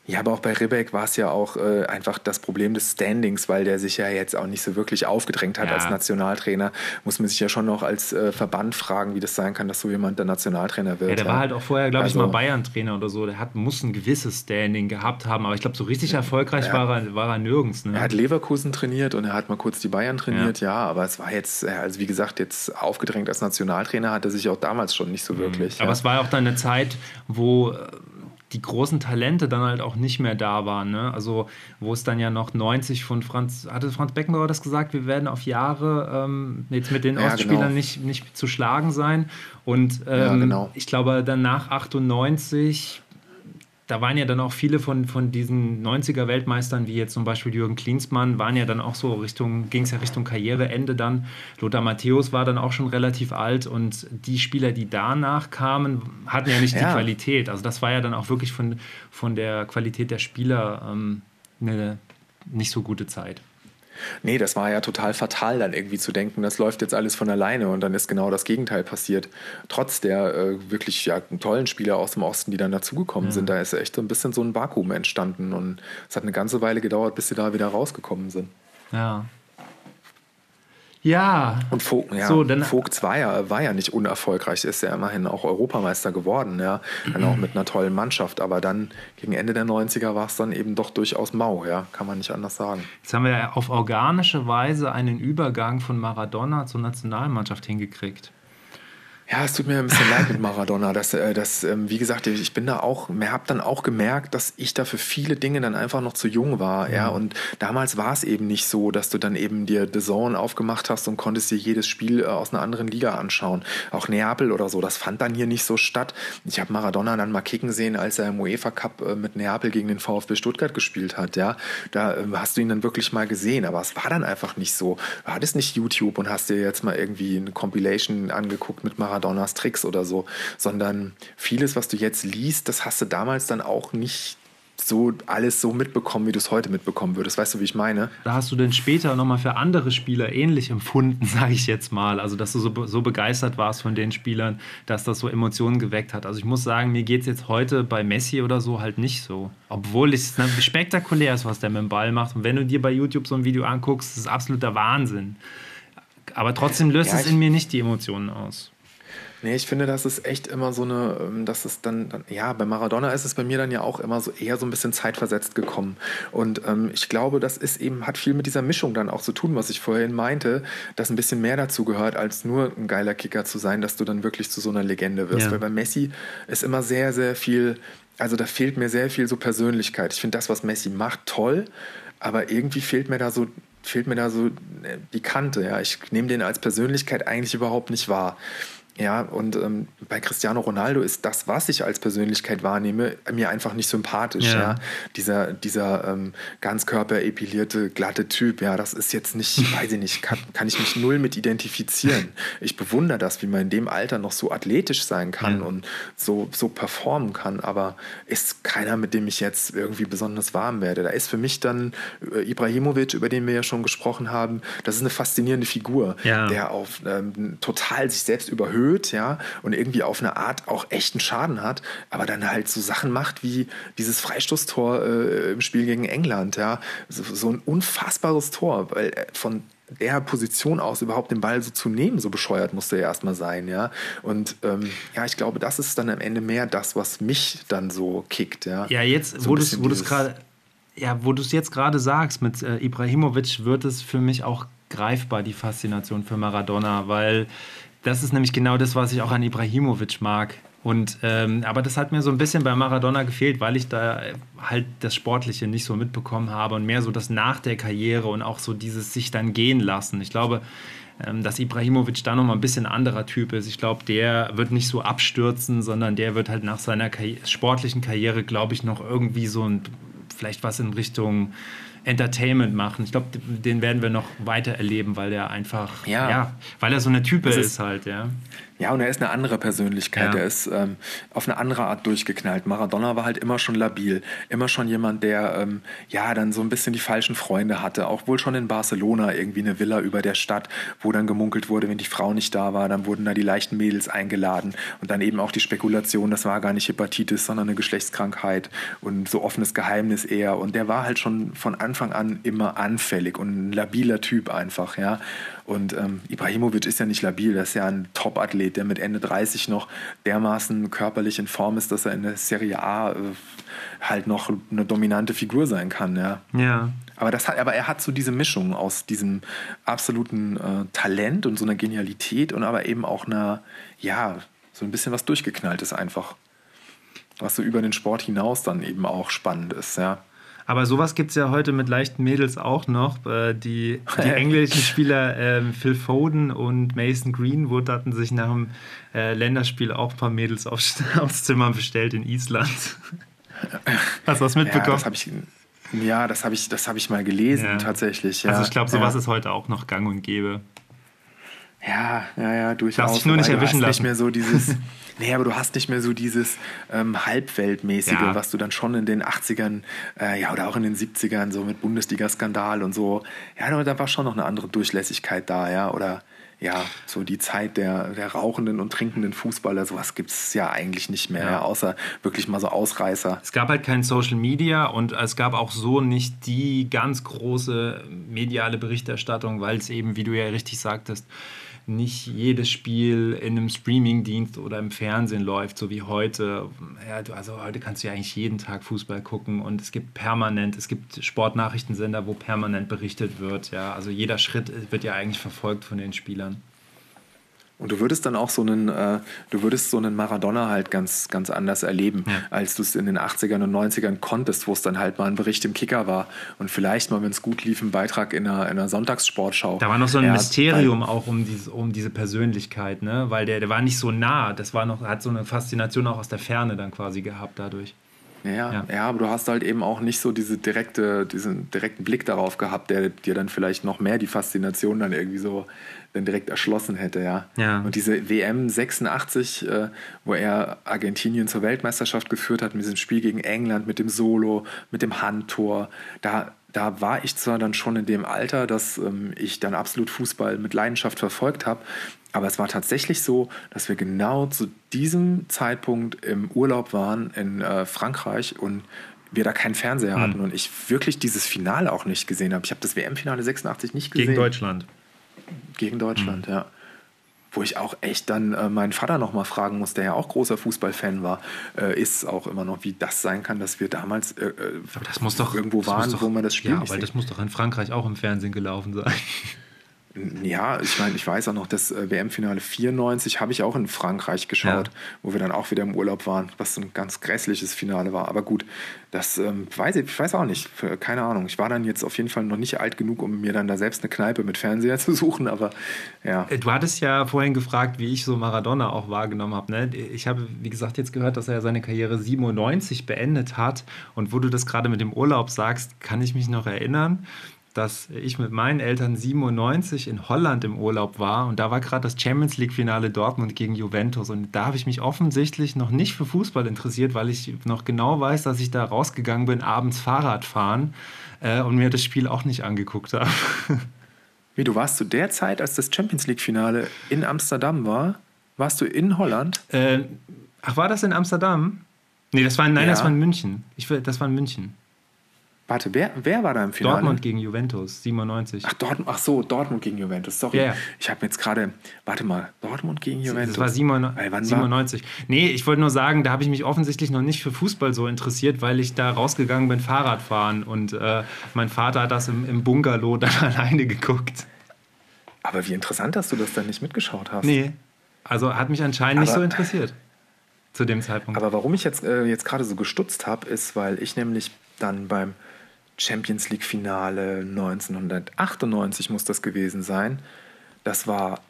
Ja, aber auch bei Ribbeck war es ja auch äh, einfach das Problem des Standings, weil der sich ja jetzt auch nicht so wirklich aufgedrängt hat ja. als Nationaltrainer. Muss man sich ja schon noch als äh, Verband fragen, wie das sein kann, dass so jemand der Nationaltrainer wird. Ja, der ja. war halt auch vorher, glaube also, ich, mal Bayern-Trainer oder so. Der hat, muss ein gewisses Standing gehabt haben, aber ich glaube, so richtig erfolgreich ja. war, er, war er nirgends. Ne? Er hat Leverkusen trainiert und er hat mal kurz die Bayern trainiert, ja, aber es war jetzt, äh, also wie gesagt, jetzt aufgedrängt als Nationaltrainer hat er sich auch damals schon nicht so mhm. wirklich. Aber es war auch dann eine Zeit, wo äh, die großen Talente dann halt auch nicht mehr da waren. Ne? Also wo es dann ja noch 90 von Franz, hatte Franz Beckenbauer das gesagt, wir werden auf Jahre ähm, jetzt mit den ja, Ostspielern genau. nicht, nicht zu schlagen sein. Und ähm, ja, genau. ich glaube, dann nach 98 da waren ja dann auch viele von, von diesen 90er-Weltmeistern, wie jetzt zum Beispiel Jürgen Klinsmann, waren ja dann auch so Richtung, ging es ja Richtung Karriereende dann. Lothar Matthäus war dann auch schon relativ alt und die Spieler, die danach kamen, hatten ja nicht ja. die Qualität. Also das war ja dann auch wirklich von, von der Qualität der Spieler ähm, eine nicht so gute Zeit. Nee, das war ja total fatal, dann irgendwie zu denken, das läuft jetzt alles von alleine und dann ist genau das Gegenteil passiert. Trotz der äh, wirklich ja, tollen Spieler aus dem Osten, die dann dazugekommen ja. sind, da ist echt so ein bisschen so ein Vakuum entstanden und es hat eine ganze Weile gedauert, bis sie da wieder rausgekommen sind. Ja. Ja. Und Vogt, ja, so, dann, Vogt war ja, war ja nicht unerfolgreich, ist ja immerhin auch Europameister geworden, ja. Dann auch mit einer tollen Mannschaft. Aber dann gegen Ende der 90er war es dann eben doch durchaus mau, ja. Kann man nicht anders sagen. Jetzt haben wir ja auf organische Weise einen Übergang von Maradona zur Nationalmannschaft hingekriegt. Ja, es tut mir ein bisschen leid mit Maradona. Dass, äh, dass, ähm, wie gesagt, ich bin da auch, habe dann auch gemerkt, dass ich da für viele Dinge dann einfach noch zu jung war. Ja, mhm. und damals war es eben nicht so, dass du dann eben dir The Zone aufgemacht hast und konntest dir jedes Spiel äh, aus einer anderen Liga anschauen. Auch Neapel oder so, das fand dann hier nicht so statt. Ich habe Maradona dann mal kicken sehen, als er im UEFA Cup äh, mit Neapel gegen den VfB Stuttgart gespielt hat. Ja, da hast du ihn dann wirklich mal gesehen, aber es war dann einfach nicht so. Du hattest nicht YouTube und hast dir jetzt mal irgendwie eine Compilation angeguckt mit Maradona Maradonas Tricks oder so, sondern vieles, was du jetzt liest, das hast du damals dann auch nicht so alles so mitbekommen, wie du es heute mitbekommen würdest. Weißt du, wie ich meine? Da hast du denn später nochmal für andere Spieler ähnlich empfunden, sage ich jetzt mal. Also, dass du so, so begeistert warst von den Spielern, dass das so Emotionen geweckt hat. Also, ich muss sagen, mir geht es jetzt heute bei Messi oder so halt nicht so. Obwohl es spektakulär ist, was der mit dem Ball macht. Und wenn du dir bei YouTube so ein Video anguckst, ist absoluter Wahnsinn. Aber trotzdem löst ja, es in mir nicht die Emotionen aus. Nee, ich finde, das ist echt immer so eine, ähm, dass es dann, dann, ja, bei Maradona ist es bei mir dann ja auch immer so eher so ein bisschen zeitversetzt gekommen. Und ähm, ich glaube, das ist eben, hat viel mit dieser Mischung dann auch zu tun, was ich vorhin meinte, dass ein bisschen mehr dazu gehört, als nur ein geiler Kicker zu sein, dass du dann wirklich zu so einer Legende wirst. Ja. Weil bei Messi ist immer sehr, sehr viel, also da fehlt mir sehr viel so Persönlichkeit. Ich finde das, was Messi macht, toll, aber irgendwie fehlt mir da so fehlt mir da so äh, die Kante. Ja. Ich nehme den als Persönlichkeit eigentlich überhaupt nicht wahr. Ja, und ähm, bei Cristiano Ronaldo ist das, was ich als Persönlichkeit wahrnehme, mir einfach nicht sympathisch. Ja. ja? Dieser, dieser ähm, ganzkörperepilierte, glatte Typ, ja, das ist jetzt nicht, weiß ich nicht, kann, kann ich mich null mit identifizieren. Ich bewundere das, wie man in dem Alter noch so athletisch sein kann ja. und so, so performen kann, aber ist keiner, mit dem ich jetzt irgendwie besonders warm werde. Da ist für mich dann äh, Ibrahimovic, über den wir ja schon gesprochen haben, das ist eine faszinierende Figur, ja. der auf ähm, total sich selbst überhöht blöd, ja, und irgendwie auf eine Art auch echten Schaden hat, aber dann halt so Sachen macht wie dieses Freistoßtor äh, im Spiel gegen England, ja, so, so ein unfassbares Tor, weil äh, von der Position aus überhaupt den Ball so zu nehmen, so bescheuert musste er erstmal sein, ja. Und ähm, ja, ich glaube, das ist dann am Ende mehr das, was mich dann so kickt, ja. Ja, jetzt, so wo du es gerade, ja, wo du es jetzt gerade sagst, mit äh, Ibrahimovic wird es für mich auch greifbar, die Faszination für Maradona, weil das ist nämlich genau das, was ich auch an Ibrahimovic mag. Und, ähm, aber das hat mir so ein bisschen bei Maradona gefehlt, weil ich da halt das Sportliche nicht so mitbekommen habe und mehr so das nach der Karriere und auch so dieses sich dann gehen lassen. Ich glaube, ähm, dass Ibrahimovic da nochmal ein bisschen anderer Typ ist. Ich glaube, der wird nicht so abstürzen, sondern der wird halt nach seiner Karri sportlichen Karriere, glaube ich, noch irgendwie so ein, vielleicht was in Richtung Entertainment machen. Ich glaube, den werden wir noch weiter erleben, weil er einfach, ja, ja weil er so eine Type ist, ist, halt, ja. Ja, und er ist eine andere Persönlichkeit. Ja. Er ist ähm, auf eine andere Art durchgeknallt. Maradona war halt immer schon labil. Immer schon jemand, der ähm, ja dann so ein bisschen die falschen Freunde hatte. Auch wohl schon in Barcelona irgendwie eine Villa über der Stadt, wo dann gemunkelt wurde, wenn die Frau nicht da war, dann wurden da die leichten Mädels eingeladen. Und dann eben auch die Spekulation, das war gar nicht Hepatitis, sondern eine Geschlechtskrankheit und so offenes Geheimnis eher. Und der war halt schon von Anfang an immer anfällig und ein labiler Typ einfach, ja. Und ähm, Ibrahimovic ist ja nicht labil, das ist ja ein Top-Athlet, der mit Ende 30 noch dermaßen körperlich in Form ist, dass er in der Serie A äh, halt noch eine dominante Figur sein kann. Ja. ja. Aber, das hat, aber er hat so diese Mischung aus diesem absoluten äh, Talent und so einer Genialität und aber eben auch einer, ja, so ein bisschen was durchgeknalltes einfach. Was so über den Sport hinaus dann eben auch spannend ist, ja. Aber sowas gibt es ja heute mit leichten Mädels auch noch. Äh, die, die englischen Spieler äh, Phil Foden und Mason Greenwood hatten sich nach dem äh, Länderspiel auch ein paar Mädels aufs, aufs Zimmer bestellt in Island. Hast du was mitbekommen? Ja, das habe ich, ja, das hab ich, hab ich mal gelesen, ja. tatsächlich. Ja. Also ich glaube, sowas ist heute auch noch gang und gäbe. Ja, ja, ja, durchaus. Lass dich nur nicht erwischen lassen. Nicht mehr so dieses, nee, aber du hast nicht mehr so dieses ähm, Halbweltmäßige, ja. was du dann schon in den 80ern, äh, ja, oder auch in den 70ern, so mit Bundesliga-Skandal und so. Ja, da war schon noch eine andere Durchlässigkeit da, ja, oder ja, so die Zeit der, der rauchenden und trinkenden Fußballer, sowas gibt es ja eigentlich nicht mehr, ja. außer wirklich mal so Ausreißer. Es gab halt kein Social Media und es gab auch so nicht die ganz große mediale Berichterstattung, weil es eben, wie du ja richtig sagtest, nicht jedes Spiel in einem Streamingdienst oder im Fernsehen läuft, so wie heute. Ja, du, also heute kannst du ja eigentlich jeden Tag Fußball gucken und es gibt permanent, es gibt Sportnachrichtensender, wo permanent berichtet wird. Ja, also jeder Schritt wird ja eigentlich verfolgt von den Spielern. Und du würdest dann auch so einen, äh, du würdest so einen Maradona halt ganz, ganz anders erleben, ja. als du es in den 80ern und 90ern konntest, wo es dann halt mal ein Bericht im Kicker war und vielleicht mal, wenn es gut lief, ein Beitrag in einer, in einer Sonntagssportschau. Da war noch so ein ja, Mysterium auch um, dieses, um diese Persönlichkeit, ne? weil der, der war nicht so nah, das war noch, hat so eine Faszination auch aus der Ferne dann quasi gehabt dadurch. Ja, ja, ja. aber du hast halt eben auch nicht so diese direkte, diesen direkten Blick darauf gehabt, der dir dann vielleicht noch mehr die Faszination dann irgendwie so dann direkt erschlossen hätte, ja. ja. Und diese WM 86, äh, wo er Argentinien zur Weltmeisterschaft geführt hat, mit diesem Spiel gegen England, mit dem Solo, mit dem Handtor, da, da war ich zwar dann schon in dem Alter, dass ähm, ich dann absolut Fußball mit Leidenschaft verfolgt habe, aber es war tatsächlich so, dass wir genau zu diesem Zeitpunkt im Urlaub waren in äh, Frankreich und wir da keinen Fernseher hm. hatten und ich wirklich dieses Finale auch nicht gesehen habe. Ich habe das WM-Finale 86 nicht gesehen. Gegen Deutschland gegen Deutschland, mhm. ja. Wo ich auch echt dann äh, meinen Vater noch mal fragen muss, der ja auch großer Fußballfan war, äh, ist auch immer noch, wie das sein kann, dass wir damals äh, äh aber das muss doch, irgendwo waren, doch, wo man das Spiel Ja, weil das muss doch in Frankreich auch im Fernsehen gelaufen sein. Ja, ich meine, ich weiß auch noch, das äh, WM-Finale 94 habe ich auch in Frankreich geschaut, ja. wo wir dann auch wieder im Urlaub waren, was ein ganz grässliches Finale war. Aber gut, das ähm, weiß ich, ich weiß auch nicht, keine Ahnung. Ich war dann jetzt auf jeden Fall noch nicht alt genug, um mir dann da selbst eine Kneipe mit Fernseher zu suchen, aber ja. Äh, du hattest ja vorhin gefragt, wie ich so Maradona auch wahrgenommen habe. Ne? Ich habe, wie gesagt, jetzt gehört, dass er seine Karriere 97 beendet hat. Und wo du das gerade mit dem Urlaub sagst, kann ich mich noch erinnern dass ich mit meinen Eltern 97 in Holland im Urlaub war und da war gerade das Champions League-Finale Dortmund gegen Juventus und da habe ich mich offensichtlich noch nicht für Fußball interessiert, weil ich noch genau weiß, dass ich da rausgegangen bin, abends Fahrrad fahren äh, und mir das Spiel auch nicht angeguckt habe. Wie, du warst zu der Zeit, als das Champions League-Finale in Amsterdam war, warst du in Holland? Äh, ach, war das in Amsterdam? Nee, das war in, nein, ja. das war in München. Ich, das war in München. Warte, wer, wer war da im Finale? Dortmund gegen Juventus, 97. Ach, Dortmund, ach so, Dortmund gegen Juventus, sorry. Ja, Ich habe jetzt gerade, warte mal, Dortmund gegen Juventus. Das war 97. 97. Nee, ich wollte nur sagen, da habe ich mich offensichtlich noch nicht für Fußball so interessiert, weil ich da rausgegangen bin, Fahrradfahren. Und äh, mein Vater hat das im, im Bungalow dann alleine geguckt. Aber wie interessant, dass du das dann nicht mitgeschaut hast. Nee, also hat mich anscheinend aber, nicht so interessiert zu dem Zeitpunkt. Aber warum ich jetzt, äh, jetzt gerade so gestutzt habe, ist, weil ich nämlich dann beim Champions League Finale 1998 muss das gewesen sein. Das war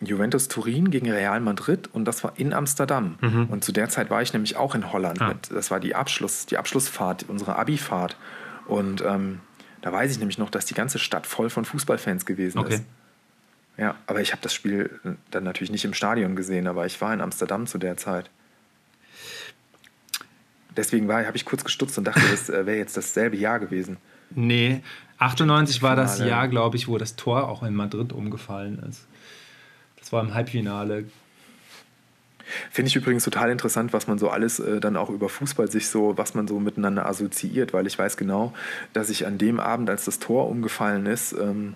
Juventus Turin gegen Real Madrid und das war in Amsterdam. Mhm. Und zu der Zeit war ich nämlich auch in Holland. Ah. Das war die, Abschluss, die Abschlussfahrt, unsere Abifahrt. Und ähm, da weiß ich nämlich noch, dass die ganze Stadt voll von Fußballfans gewesen okay. ist. Ja, aber ich habe das Spiel dann natürlich nicht im Stadion gesehen, aber ich war in Amsterdam zu der Zeit. Deswegen habe ich kurz gestutzt und dachte, das äh, wäre jetzt dasselbe Jahr gewesen. Nee, 98 war das Jahr, glaube ich, wo das Tor auch in Madrid umgefallen ist. Das war im Halbfinale. Finde ich übrigens total interessant, was man so alles äh, dann auch über Fußball sich so, was man so miteinander assoziiert, weil ich weiß genau, dass ich an dem Abend, als das Tor umgefallen ist, ähm,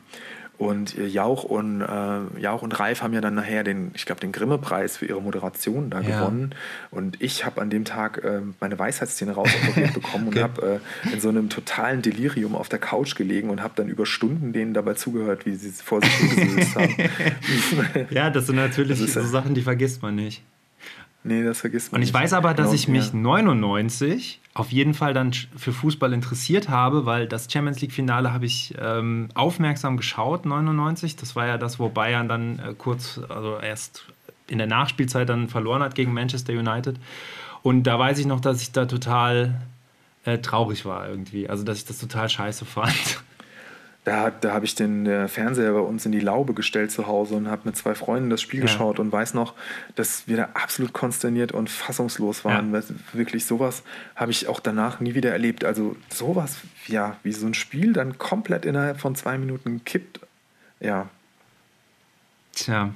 und Jauch und, äh, Jauch und Ralf haben ja dann nachher den, ich glaube, den Grimme-Preis für ihre Moderation da ja. gewonnen. Und ich habe an dem Tag äh, meine Weisheitszähne rausoperiert bekommen okay. und habe äh, in so einem totalen Delirium auf der Couch gelegen und habe dann über Stunden denen dabei zugehört, wie sie vor sich hingesülzt haben. ja, das sind natürlich das so Sachen, die vergisst man nicht. Nee, das vergisst man Und ich nicht. weiß aber, dass genau, ich mich ja. 99 auf jeden Fall dann für Fußball interessiert habe, weil das Champions League-Finale habe ich ähm, aufmerksam geschaut, 99. Das war ja das, wo Bayern dann äh, kurz, also erst in der Nachspielzeit dann verloren hat gegen Manchester United. Und da weiß ich noch, dass ich da total äh, traurig war irgendwie. Also, dass ich das total scheiße fand. Da, da habe ich den äh, Fernseher bei uns in die Laube gestellt zu Hause und habe mit zwei Freunden das Spiel ja. geschaut und weiß noch, dass wir da absolut konsterniert und fassungslos waren. Ja. Wirklich sowas habe ich auch danach nie wieder erlebt. Also sowas, ja, wie so ein Spiel dann komplett innerhalb von zwei Minuten kippt. Ja. Tja.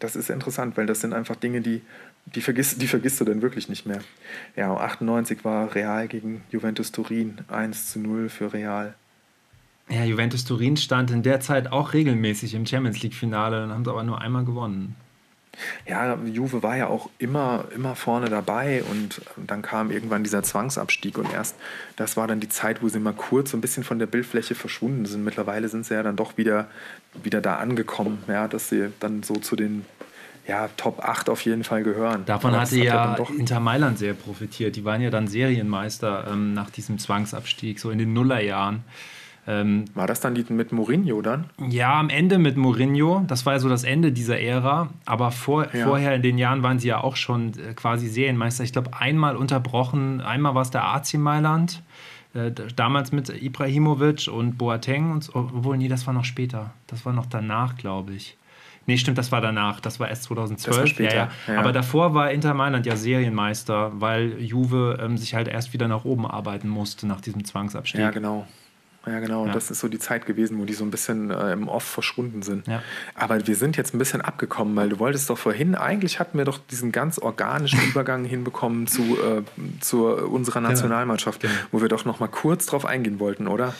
Das ist interessant, weil das sind einfach Dinge, die, die, vergisst, die vergisst du dann wirklich nicht mehr. Ja, 98 war Real gegen Juventus Turin, 1 zu 0 für Real. Ja, Juventus Turin stand in der Zeit auch regelmäßig im Champions League-Finale, dann haben sie aber nur einmal gewonnen. Ja, Juve war ja auch immer, immer vorne dabei und dann kam irgendwann dieser Zwangsabstieg und erst das war dann die Zeit, wo sie mal kurz so ein bisschen von der Bildfläche verschwunden sind. Mittlerweile sind sie ja dann doch wieder, wieder da angekommen, ja, dass sie dann so zu den ja, Top 8 auf jeden Fall gehören. Davon hatte ja, ja Inter Mailand sehr profitiert. Die waren ja dann Serienmeister ähm, nach diesem Zwangsabstieg, so in den Nullerjahren. Ähm, war das dann die mit Mourinho dann? Ja, am Ende mit Mourinho. Das war ja so das Ende dieser Ära. Aber vor, ja. vorher in den Jahren waren sie ja auch schon äh, quasi Serienmeister. Ich glaube, einmal unterbrochen. Einmal war es der AC Mailand. Äh, damals mit Ibrahimovic und Boateng. Und, obwohl, nee, das war noch später. Das war noch danach, glaube ich. Nee, stimmt, das war danach. Das war erst 2012. War später, ja, ja. Ja. Aber davor war Inter Mailand ja Serienmeister, weil Juve ähm, sich halt erst wieder nach oben arbeiten musste nach diesem Zwangsabstieg. Ja, genau. Ja, genau. Ja. Das ist so die Zeit gewesen, wo die so ein bisschen äh, im Off verschwunden sind. Ja. Aber wir sind jetzt ein bisschen abgekommen, weil du wolltest doch vorhin, eigentlich hatten wir doch diesen ganz organischen Übergang hinbekommen zu, äh, zu unserer genau. Nationalmannschaft, genau. wo wir doch noch mal kurz drauf eingehen wollten, oder?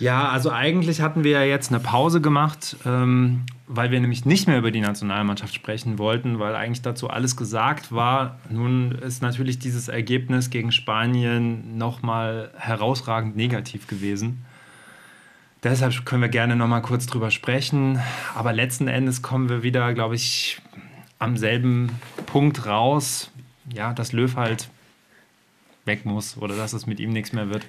Ja, also eigentlich hatten wir ja jetzt eine Pause gemacht, ähm, weil wir nämlich nicht mehr über die Nationalmannschaft sprechen wollten, weil eigentlich dazu alles gesagt war. Nun ist natürlich dieses Ergebnis gegen Spanien nochmal herausragend negativ gewesen. Deshalb können wir gerne noch mal kurz drüber sprechen. Aber letzten Endes kommen wir wieder, glaube ich, am selben Punkt raus, ja, dass Löw halt weg muss oder dass es mit ihm nichts mehr wird.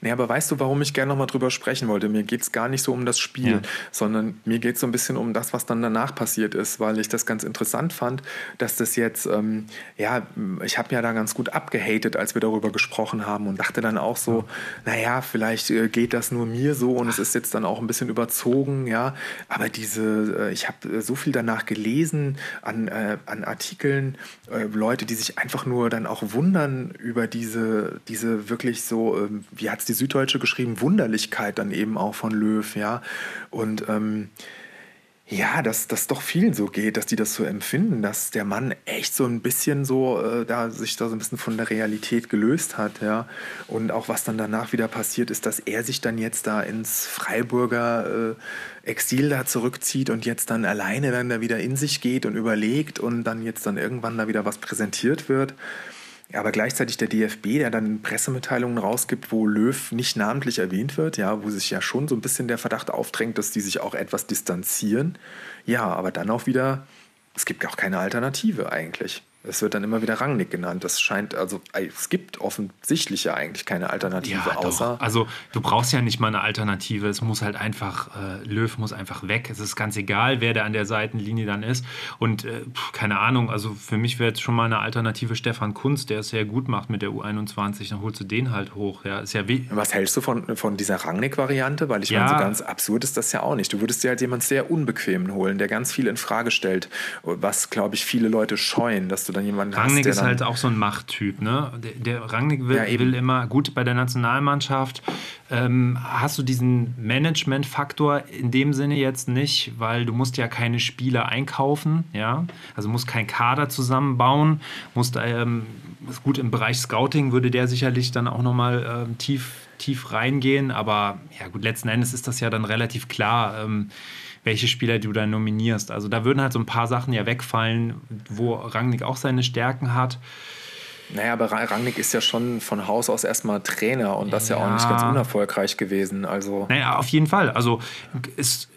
Nee, aber weißt du, warum ich gerne nochmal drüber sprechen wollte? Mir geht es gar nicht so um das Spiel, ja. sondern mir geht es so ein bisschen um das, was dann danach passiert ist, weil ich das ganz interessant fand, dass das jetzt, ähm, ja, ich habe ja da ganz gut abgehatet, als wir darüber gesprochen haben und dachte dann auch so, ja. naja, vielleicht äh, geht das nur mir so und es ist jetzt dann auch ein bisschen überzogen, ja, aber diese, äh, ich habe äh, so viel danach gelesen an, äh, an Artikeln, äh, Leute, die sich einfach nur dann auch wundern über diese, diese wirklich so, ähm, wie hat es die Süddeutsche geschrieben, Wunderlichkeit dann eben auch von Löw, ja. Und ähm, ja, dass das doch vielen so geht, dass die das so empfinden, dass der Mann echt so ein bisschen so, äh, da sich da so ein bisschen von der Realität gelöst hat, ja. Und auch was dann danach wieder passiert ist, dass er sich dann jetzt da ins Freiburger äh, Exil da zurückzieht und jetzt dann alleine dann da wieder in sich geht und überlegt und dann jetzt dann irgendwann da wieder was präsentiert wird. Aber gleichzeitig der DFB, der dann Pressemitteilungen rausgibt, wo Löw nicht namentlich erwähnt wird, ja, wo sich ja schon so ein bisschen der Verdacht aufdrängt, dass die sich auch etwas distanzieren. Ja, aber dann auch wieder, es gibt auch keine Alternative eigentlich. Es wird dann immer wieder Rangnick genannt. Das scheint, also es gibt offensichtlich ja eigentlich keine Alternative, ja, außer. Doch. Also du brauchst ja nicht mal eine Alternative. Es muss halt einfach, äh, Löw muss einfach weg. Es ist ganz egal, wer da an der Seitenlinie dann ist. Und äh, keine Ahnung, also für mich wäre jetzt schon mal eine Alternative Stefan Kunz, der es sehr gut macht mit der U21. Dann holst du den halt hoch. Ja, ist ja Was hältst du von, von dieser Rangnick-Variante? Weil ich ja. meine, so ganz absurd ist das ja auch nicht. Du würdest dir halt jemanden sehr unbequemen holen, der ganz viel in Frage stellt, was, glaube ich, viele Leute scheuen, dass du du dann jemanden Rangnick hast, ist halt auch so ein Machttyp. Ne? Der, der Rangnick will, ja, will, immer gut bei der Nationalmannschaft. Ähm, hast du diesen Management-Faktor in dem Sinne jetzt nicht, weil du musst ja keine Spieler einkaufen, ja, also musst keinen Kader zusammenbauen, musst ähm, gut im Bereich Scouting würde der sicherlich dann auch nochmal ähm, tief tief reingehen, aber ja gut, letzten Endes ist das ja dann relativ klar. Ähm, welche Spieler du da nominierst. Also da würden halt so ein paar Sachen ja wegfallen, wo Rangnick auch seine Stärken hat. Naja, aber Rangnick ist ja schon von Haus aus erstmal Trainer und das ja, ja auch nicht ganz unerfolgreich gewesen. Also naja, auf jeden Fall. Also ist,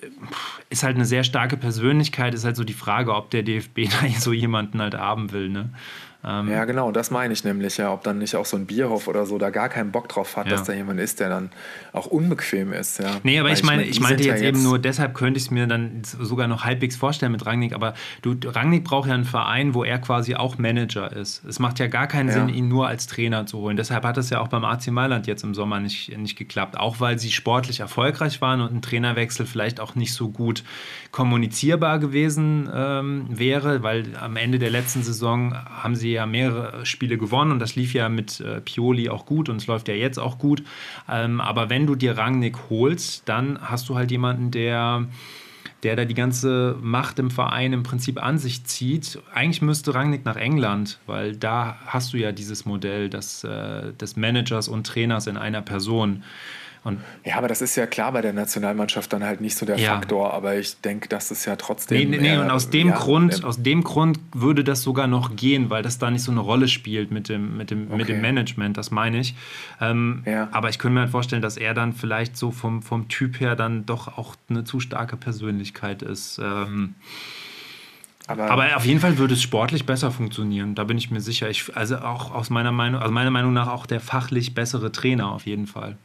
ist halt eine sehr starke Persönlichkeit. Ist halt so die Frage, ob der DFB da so jemanden halt haben will. Ne? Ähm, ja, genau, das meine ich nämlich, ja, ob dann nicht auch so ein Bierhof oder so da gar keinen Bock drauf hat, ja. dass da jemand ist, der dann auch unbequem ist. Ja. Nee, aber Weil ich, meine, ich, meinte jetzt, ja jetzt eben nur, deshalb könnte ich es mir dann sogar noch halbwegs vorstellen mit Rangnick, aber du, Rangnick braucht ja einen Verein, wo er quasi auch Manager ist. Es macht ja gar keinen ja. Sinn, ihn nur als Trainer zu holen. Deshalb hat es ja auch beim AC Mailand jetzt im Sommer nicht, nicht geklappt, auch weil sie sportlich erfolgreich waren und ein Trainerwechsel vielleicht auch nicht so gut kommunizierbar gewesen ähm, wäre, weil am Ende der letzten Saison haben sie ja mehrere Spiele gewonnen und das lief ja mit äh, Pioli auch gut und es läuft ja jetzt auch gut. Ähm, aber wenn du dir Rangnick holst, dann hast du halt jemanden, der der da die ganze Macht im Verein im Prinzip an sich zieht. Eigentlich müsste Rangnick nach England, weil da hast du ja dieses Modell des, äh, des Managers und Trainers in einer Person. Und ja, aber das ist ja klar bei der Nationalmannschaft dann halt nicht so der ja. Faktor, aber ich denke, dass es ja trotzdem. Nee, nee, nee und aus dem, ja, Grund, äh, aus dem Grund würde das sogar noch gehen, weil das da nicht so eine Rolle spielt mit dem, mit dem, okay. mit dem Management, das meine ich. Ähm, ja. Aber ich könnte mir halt vorstellen, dass er dann vielleicht so vom, vom Typ her dann doch auch eine zu starke Persönlichkeit ist. Ähm, aber, aber, auf jeden Fall würde es sportlich besser funktionieren, da bin ich mir sicher. Ich, also auch aus meiner Meinung, also meiner Meinung nach auch der fachlich bessere Trainer auf jeden Fall.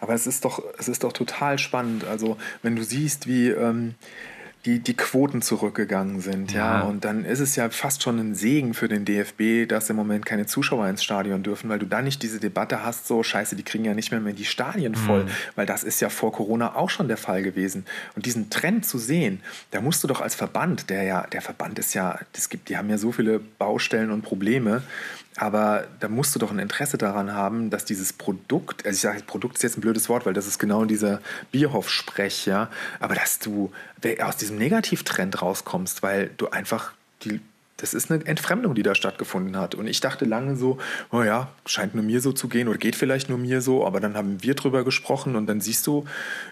Aber es ist doch, es ist doch total spannend. Also, wenn du siehst, wie ähm, die, die Quoten zurückgegangen sind, ja. ja. Und dann ist es ja fast schon ein Segen für den DFB, dass im Moment keine Zuschauer ins Stadion dürfen, weil du dann nicht diese Debatte hast, so scheiße, die kriegen ja nicht mehr, mehr die Stadien voll, mhm. weil das ist ja vor Corona auch schon der Fall gewesen. Und diesen Trend zu sehen, da musst du doch als Verband, der ja, der Verband ist ja, das gibt, die haben ja so viele Baustellen und Probleme, aber da musst du doch ein Interesse daran haben, dass dieses Produkt, also ich sage, Produkt ist jetzt ein blödes Wort, weil das ist genau dieser Bierhoff-Sprech, ja, aber dass du aus diesem Negativtrend rauskommst, weil du einfach die das ist eine Entfremdung, die da stattgefunden hat. Und ich dachte lange so, oh ja, scheint nur mir so zu gehen oder geht vielleicht nur mir so, aber dann haben wir drüber gesprochen und dann siehst du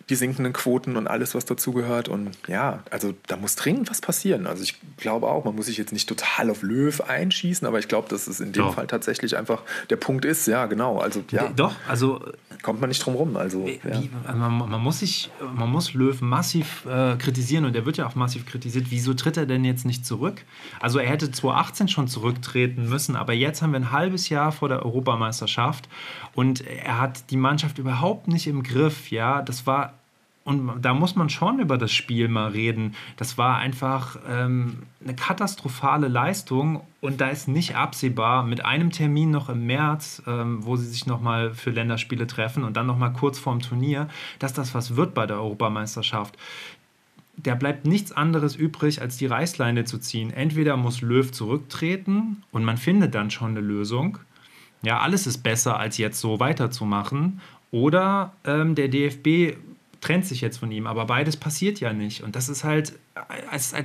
die sinkenden Quoten und alles, was dazugehört. Und ja, also da muss dringend was passieren. Also ich glaube auch, man muss sich jetzt nicht total auf Löw einschießen, aber ich glaube, dass es in dem Doch. Fall tatsächlich einfach der Punkt ist. Ja, genau. Also ja. Doch, also kommt man nicht drum rum. Also, wie, ja. man, man, muss sich, man muss Löw massiv äh, kritisieren und er wird ja auch massiv kritisiert. Wieso tritt er denn jetzt nicht zurück? Also er hätte 2018 schon zurücktreten müssen, aber jetzt haben wir ein halbes Jahr vor der Europameisterschaft und er hat die Mannschaft überhaupt nicht im Griff. Ja, das war und da muss man schon über das Spiel mal reden. Das war einfach ähm, eine katastrophale Leistung und da ist nicht absehbar mit einem Termin noch im März, ähm, wo sie sich nochmal für Länderspiele treffen und dann nochmal kurz vorm Turnier, dass das was wird bei der Europameisterschaft da bleibt nichts anderes übrig, als die Reißleine zu ziehen. Entweder muss Löw zurücktreten und man findet dann schon eine Lösung. Ja, alles ist besser, als jetzt so weiterzumachen. Oder ähm, der DFB trennt sich jetzt von ihm, aber beides passiert ja nicht. Und das ist halt,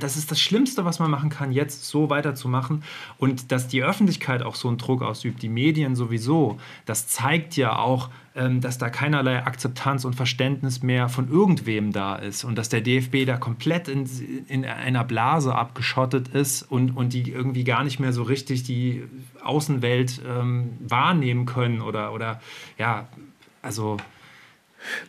das ist das Schlimmste, was man machen kann, jetzt so weiterzumachen. Und dass die Öffentlichkeit auch so einen Druck ausübt, die Medien sowieso, das zeigt ja auch, dass da keinerlei Akzeptanz und Verständnis mehr von irgendwem da ist und dass der DFB da komplett in, in einer Blase abgeschottet ist und, und die irgendwie gar nicht mehr so richtig die Außenwelt ähm, wahrnehmen können oder, oder ja, also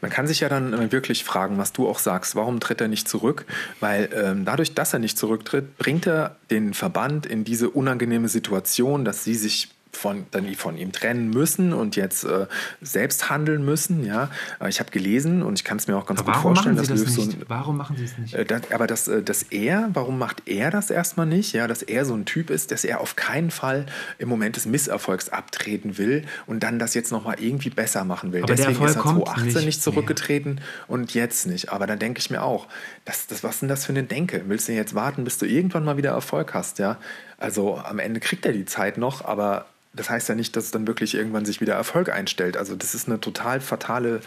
man kann sich ja dann wirklich fragen, was du auch sagst, warum tritt er nicht zurück? Weil ähm, dadurch, dass er nicht zurücktritt, bringt er den Verband in diese unangenehme Situation, dass sie sich von, dann von ihm trennen müssen und jetzt äh, selbst handeln müssen. Ja, ich habe gelesen und ich kann es mir auch ganz aber gut vorstellen, dass das so ein, Warum machen Sie es nicht? Äh, das, aber dass, äh, dass er, warum macht er das erstmal nicht? Ja, dass er so ein Typ ist, dass er auf keinen Fall im Moment des Misserfolgs abtreten will und dann das jetzt nochmal irgendwie besser machen will. Aber Deswegen ist er 2018 nicht, nicht zurückgetreten mehr. und jetzt nicht. Aber dann denke ich mir auch, das, das, was ist denn das für eine Denke? Willst du jetzt warten, bis du irgendwann mal wieder Erfolg hast? Ja, also am Ende kriegt er die Zeit noch, aber das heißt ja nicht, dass dann wirklich irgendwann sich wieder Erfolg einstellt. Also das ist eine total fatale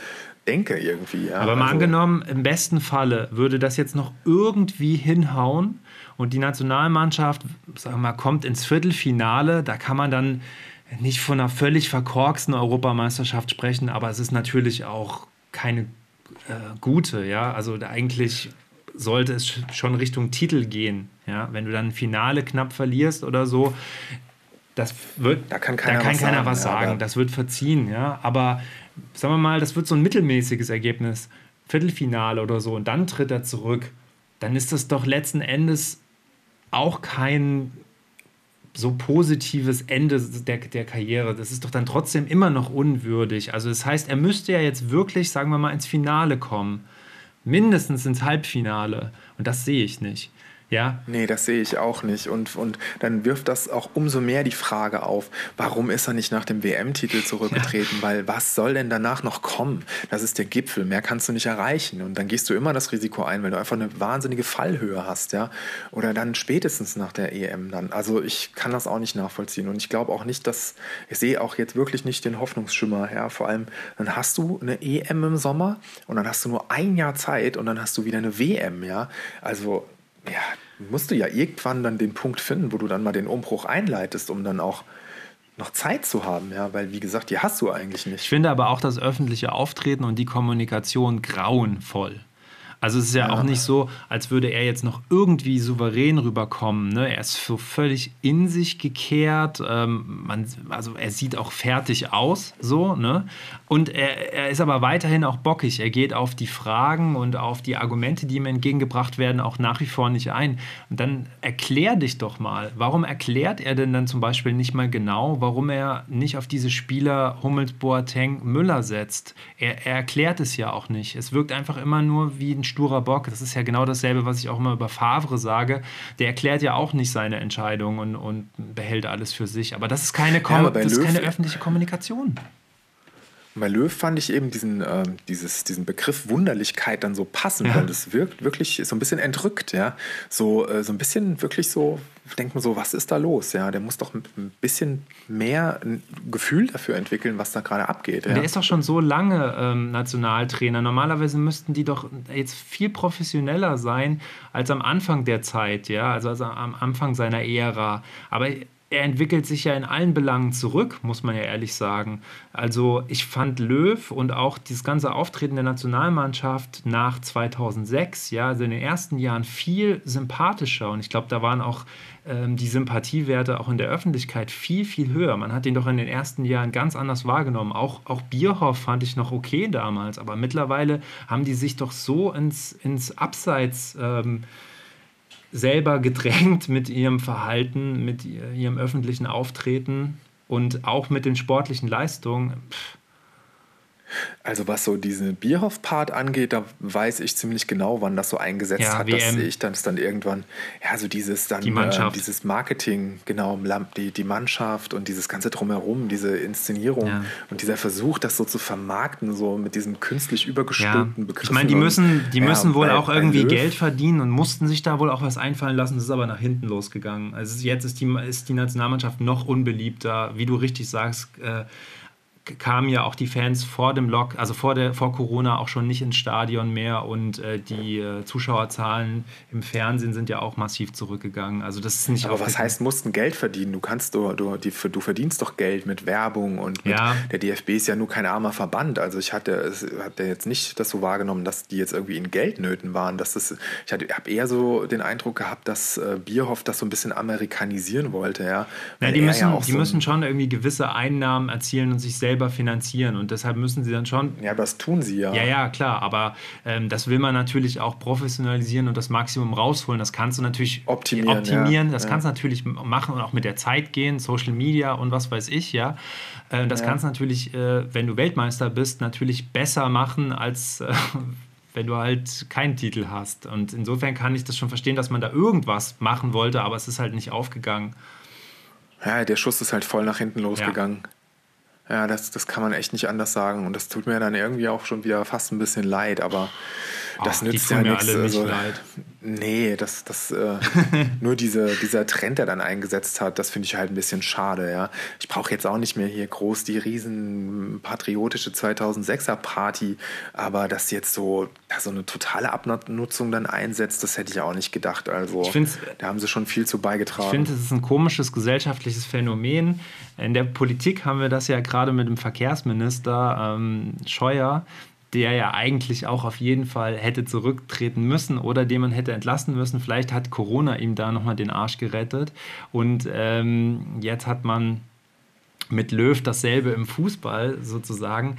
Denke irgendwie. Ja. Aber mal also, angenommen, im besten Falle würde das jetzt noch irgendwie hinhauen und die Nationalmannschaft, sagen wir mal, kommt ins Viertelfinale, da kann man dann nicht von einer völlig verkorksten Europameisterschaft sprechen, aber es ist natürlich auch keine äh, gute, ja. Also eigentlich sollte es schon Richtung Titel gehen, ja. Wenn du dann ein Finale knapp verlierst oder so, das wird, da kann keiner, da kann was, keiner sagen, was sagen. Ja, das wird verziehen, ja. Aber sagen wir mal, das wird so ein mittelmäßiges Ergebnis, Viertelfinale oder so, und dann tritt er zurück. Dann ist das doch letzten Endes auch kein so positives Ende der, der Karriere. Das ist doch dann trotzdem immer noch unwürdig. Also das heißt, er müsste ja jetzt wirklich, sagen wir mal, ins Finale kommen. Mindestens ins Halbfinale. Und das sehe ich nicht. Ja. Nee, das sehe ich auch nicht. Und, und dann wirft das auch umso mehr die Frage auf, warum ist er nicht nach dem WM-Titel zurückgetreten? Ja. Weil was soll denn danach noch kommen? Das ist der Gipfel, mehr kannst du nicht erreichen. Und dann gehst du immer das Risiko ein, weil du einfach eine wahnsinnige Fallhöhe hast, ja. Oder dann spätestens nach der EM dann. Also ich kann das auch nicht nachvollziehen. Und ich glaube auch nicht, dass, ich sehe auch jetzt wirklich nicht den Hoffnungsschimmer, ja. Vor allem, dann hast du eine EM im Sommer und dann hast du nur ein Jahr Zeit und dann hast du wieder eine WM, ja. Also ja, musst du ja irgendwann dann den Punkt finden, wo du dann mal den Umbruch einleitest, um dann auch noch Zeit zu haben, ja, weil wie gesagt, die hast du eigentlich nicht. Ich finde aber auch das öffentliche Auftreten und die Kommunikation grauenvoll. Also es ist ja, ja, auch nicht so, als würde er jetzt noch irgendwie souverän rüberkommen. Ne? Er ist so völlig in sich gekehrt. Ähm, man, also er sieht auch fertig aus, so. Ne? Und er, er ist aber weiterhin auch bockig. Er geht auf die Fragen und auf die Argumente, die ihm entgegengebracht werden, auch nach wie vor nicht ein. Und dann erklär dich doch mal. Warum erklärt er denn dann zum Beispiel nicht mal genau, warum er nicht auf diese Spieler Hummels, Boateng, Müller setzt? Er, er erklärt es ja auch nicht. Es wirkt einfach immer nur wie ein sturer Bock. Das ist ja genau dasselbe, was ich auch immer über Favre sage. Der erklärt ja auch nicht seine Entscheidung und, und behält alles für sich. Aber das ist keine, Kom ja, das ist keine öffentliche Kommunikation. Bei Löw fand ich eben diesen, äh, dieses, diesen Begriff Wunderlichkeit dann so passend, ja. weil das wirkt wirklich so ein bisschen entrückt, ja. So, äh, so ein bisschen wirklich so, denkt man so, was ist da los? Ja, der muss doch ein bisschen mehr ein Gefühl dafür entwickeln, was da gerade abgeht. Ja? Der ist doch schon so lange ähm, Nationaltrainer. Normalerweise müssten die doch jetzt viel professioneller sein als am Anfang der Zeit, ja, also, also am Anfang seiner Ära. Aber er entwickelt sich ja in allen Belangen zurück, muss man ja ehrlich sagen. Also ich fand Löw und auch dieses ganze Auftreten der Nationalmannschaft nach 2006, ja, also in den ersten Jahren viel sympathischer und ich glaube, da waren auch ähm, die Sympathiewerte auch in der Öffentlichkeit viel, viel höher. Man hat ihn doch in den ersten Jahren ganz anders wahrgenommen. Auch, auch Bierhoff fand ich noch okay damals, aber mittlerweile haben die sich doch so ins, ins Abseits ähm, selber gedrängt mit ihrem Verhalten, mit ihrem öffentlichen Auftreten und auch mit den sportlichen Leistungen. Pff, also was so diesen Bierhoff-Part angeht, da weiß ich ziemlich genau, wann das so eingesetzt ja, hat. WM. Das sehe ich dann, dann irgendwann, ja, so dieses dann, die äh, dieses Marketing, genau, die, die Mannschaft und dieses ganze Drumherum, diese Inszenierung ja. und dieser Versuch, das so zu vermarkten, so mit diesen künstlich übergestülpten ja. Begriffen. Ich meine, die müssen, die müssen wohl bei, auch irgendwie Geld verdienen und mussten sich da wohl auch was einfallen lassen. Das ist aber nach hinten losgegangen. Also jetzt ist die, ist die Nationalmannschaft noch unbeliebter, wie du richtig sagst. Äh, kamen ja auch die Fans vor dem Lock, also vor, der, vor Corona auch schon nicht ins Stadion mehr und äh, die äh, Zuschauerzahlen im Fernsehen sind ja auch massiv zurückgegangen. Also das ist nicht Aber was heißt, mussten Geld verdienen? Du kannst du, du, die, du verdienst doch Geld mit Werbung und mit, ja. der DFB ist ja nur kein armer Verband. Also ich hatte, hatte jetzt nicht das so wahrgenommen, dass die jetzt irgendwie in Geldnöten waren. Dass das, ich habe eher so den Eindruck gehabt, dass äh, Bierhoff das so ein bisschen amerikanisieren wollte. Ja, ja die, müssen, ja die so müssen schon irgendwie gewisse Einnahmen erzielen und sich selbst selber finanzieren und deshalb müssen sie dann schon. Ja, das tun sie ja. Ja, ja, klar, aber ähm, das will man natürlich auch professionalisieren und das Maximum rausholen. Das kannst du natürlich optimieren. optimieren. Ja. Das ja. kannst du natürlich machen und auch mit der Zeit gehen, Social Media und was weiß ich, ja. Äh, das ja. kannst du natürlich, äh, wenn du Weltmeister bist, natürlich besser machen als. Äh, wenn du halt keinen Titel hast. Und insofern kann ich das schon verstehen, dass man da irgendwas machen wollte, aber es ist halt nicht aufgegangen. Ja, der Schuss ist halt voll nach hinten losgegangen. Ja. Ja, das, das kann man echt nicht anders sagen. Und das tut mir dann irgendwie auch schon wieder fast ein bisschen leid, aber das Ach, nützt ja nichts. Also, nee, das, das, äh, nur diese, dieser Trend, der dann eingesetzt hat, das finde ich halt ein bisschen schade. Ja. Ich brauche jetzt auch nicht mehr hier groß die riesen patriotische 2006er Party, aber dass jetzt so, ja, so eine totale Abnutzung dann einsetzt, das hätte ich auch nicht gedacht. Also da haben sie schon viel zu beigetragen. Ich finde, es ist ein komisches gesellschaftliches Phänomen. In der Politik haben wir das ja gerade mit dem Verkehrsminister ähm, Scheuer, der ja eigentlich auch auf jeden Fall hätte zurücktreten müssen oder den man hätte entlassen müssen. Vielleicht hat Corona ihm da nochmal den Arsch gerettet. Und ähm, jetzt hat man mit Löw dasselbe im Fußball sozusagen.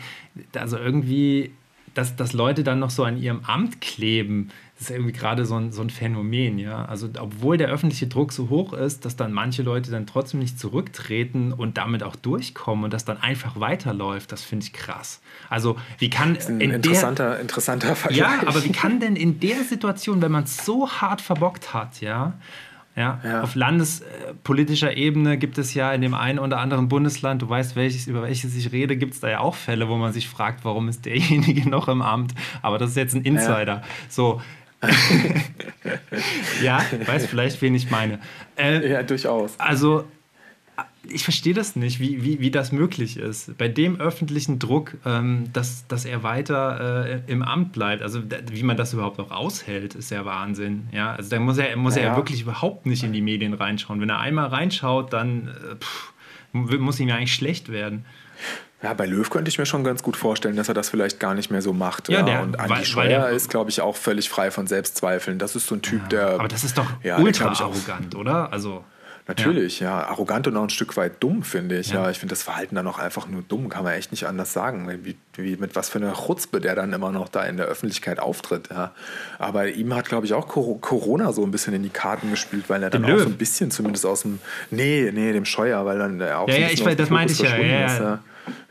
Also irgendwie dass, dass Leute dann noch so an ihrem Amt kleben, das ist irgendwie gerade so ein, so ein Phänomen, ja. Also obwohl der öffentliche Druck so hoch ist, dass dann manche Leute dann trotzdem nicht zurücktreten und damit auch durchkommen und das dann einfach weiterläuft, das finde ich krass. Also wie kann das ist ein interessanter, der, interessanter Vergleich. Ja, aber wie kann denn in der Situation, wenn man es so hart verbockt hat, ja, ja, ja. Auf landespolitischer Ebene gibt es ja in dem einen oder anderen Bundesland, du weißt, welches, über welches ich rede, gibt es da ja auch Fälle, wo man sich fragt, warum ist derjenige noch im Amt. Aber das ist jetzt ein Insider. Ja. So. ja, weiß vielleicht, wen ich meine. Äh, ja, durchaus. Also ich verstehe das nicht, wie, wie, wie das möglich ist. Bei dem öffentlichen Druck, ähm, dass, dass er weiter äh, im Amt bleibt. Also wie man das überhaupt noch aushält, ist ja Wahnsinn. Ja? Also da muss er, muss naja. er wirklich überhaupt nicht in die Medien reinschauen. Wenn er einmal reinschaut, dann äh, pff, muss ihm ja eigentlich schlecht werden. Ja, bei Löw könnte ich mir schon ganz gut vorstellen, dass er das vielleicht gar nicht mehr so macht. Ja, Der, und Andi weil, Scheuer weil ist, glaube ich, auch völlig frei von Selbstzweifeln. Das ist so ein Typ, ja, der. Aber das ist doch ja, ultra arrogant, oder? Also. Natürlich, ja. ja. Arrogant und auch ein Stück weit dumm, finde ich. Ja, ja ich finde das Verhalten dann auch einfach nur dumm, kann man echt nicht anders sagen. Wie, wie mit was für einer Chutzpe der dann immer noch da in der Öffentlichkeit auftritt. Ja. Aber ihm hat, glaube ich, auch Corona so ein bisschen in die Karten gespielt, weil er dann dem auch so ein bisschen zumindest aus dem. Nee, nee, dem Scheuer, weil dann auch. Ja, so ja, ich das meinte ich ja. ja, ja.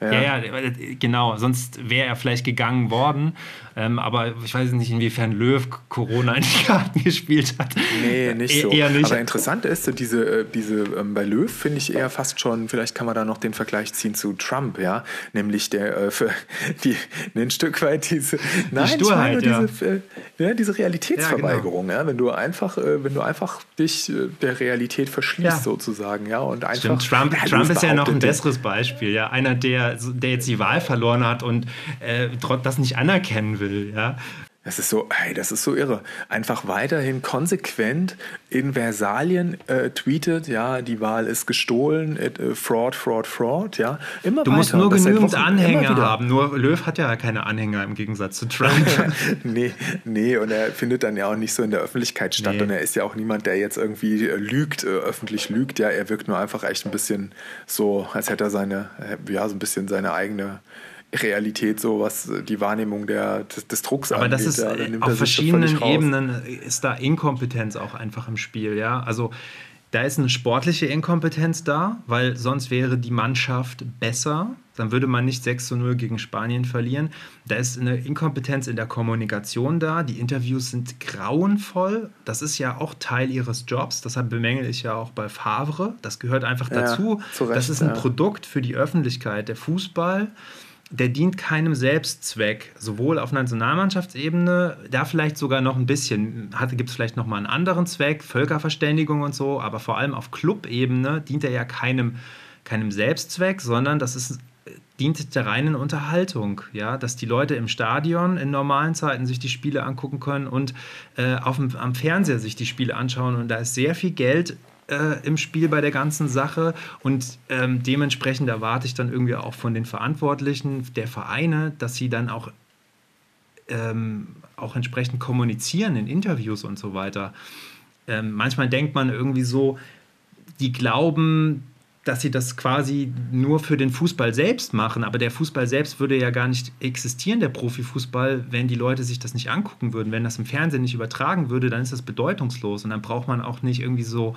Ja, ja, ja genau. Sonst wäre er vielleicht gegangen worden. Ähm, aber ich weiß nicht, inwiefern Löw Corona in die Karten gespielt hat. Nee, nicht so. Eher nicht. Aber interessant ist, diese, äh, diese ähm, bei Löw finde ich eher fast schon, vielleicht kann man da noch den Vergleich ziehen zu Trump, ja. Nämlich der äh, für die ein Stück weit diese, nein, die Sturheit, ja. diese, äh, ja, diese Realitätsverweigerung, ja, genau. ja, wenn du einfach, äh, wenn du einfach dich der Realität verschließt, ja. sozusagen, ja. Und einfach. Stimmt, Trump, Trump ist ja noch ein besseres Beispiel, ja. Einer, der, der jetzt die Wahl verloren hat und äh, das nicht anerkennen will, ja. Das ist so, hey, das ist so irre. Einfach weiterhin konsequent in Versalien äh, tweetet, ja, die Wahl ist gestohlen, äh, Fraud, Fraud, Fraud, ja. Immer du weiter. musst nur genügend Anhänger haben. Nur Löw hat ja keine Anhänger im Gegensatz zu Trump. nee, nee, und er findet dann ja auch nicht so in der Öffentlichkeit statt. Nee. Und er ist ja auch niemand, der jetzt irgendwie äh, lügt, äh, öffentlich lügt. Ja, er wirkt nur einfach echt ein bisschen so, als hätte er seine, äh, ja, so ein bisschen seine eigene Realität, so was die Wahrnehmung der, des, des Drucks Aber angeht. das ist ja, auf verschiedenen Ebenen ist da Inkompetenz auch einfach im Spiel, ja. Also da ist eine sportliche Inkompetenz da, weil sonst wäre die Mannschaft besser. Dann würde man nicht 6 zu 0 gegen Spanien verlieren. Da ist eine Inkompetenz in der Kommunikation da. Die Interviews sind grauenvoll. Das ist ja auch Teil ihres Jobs. Deshalb bemängel ich ja auch bei Favre. Das gehört einfach dazu. Ja, Recht, das ist ein ja. Produkt für die Öffentlichkeit. Der Fußball der dient keinem Selbstzweck, sowohl auf Nationalmannschaftsebene, da vielleicht sogar noch ein bisschen, gibt es vielleicht noch mal einen anderen Zweck, Völkerverständigung und so, aber vor allem auf Clubebene dient er ja keinem, keinem Selbstzweck, sondern das ist dient der reinen Unterhaltung, ja, dass die Leute im Stadion in normalen Zeiten sich die Spiele angucken können und äh, auf dem, am Fernseher sich die Spiele anschauen und da ist sehr viel Geld äh, im Spiel bei der ganzen Sache und ähm, dementsprechend erwarte ich dann irgendwie auch von den Verantwortlichen der Vereine, dass sie dann auch, ähm, auch entsprechend kommunizieren in Interviews und so weiter. Ähm, manchmal denkt man irgendwie so, die glauben, dass sie das quasi nur für den Fußball selbst machen, aber der Fußball selbst würde ja gar nicht existieren, der Profifußball, wenn die Leute sich das nicht angucken würden. Wenn das im Fernsehen nicht übertragen würde, dann ist das bedeutungslos und dann braucht man auch nicht irgendwie so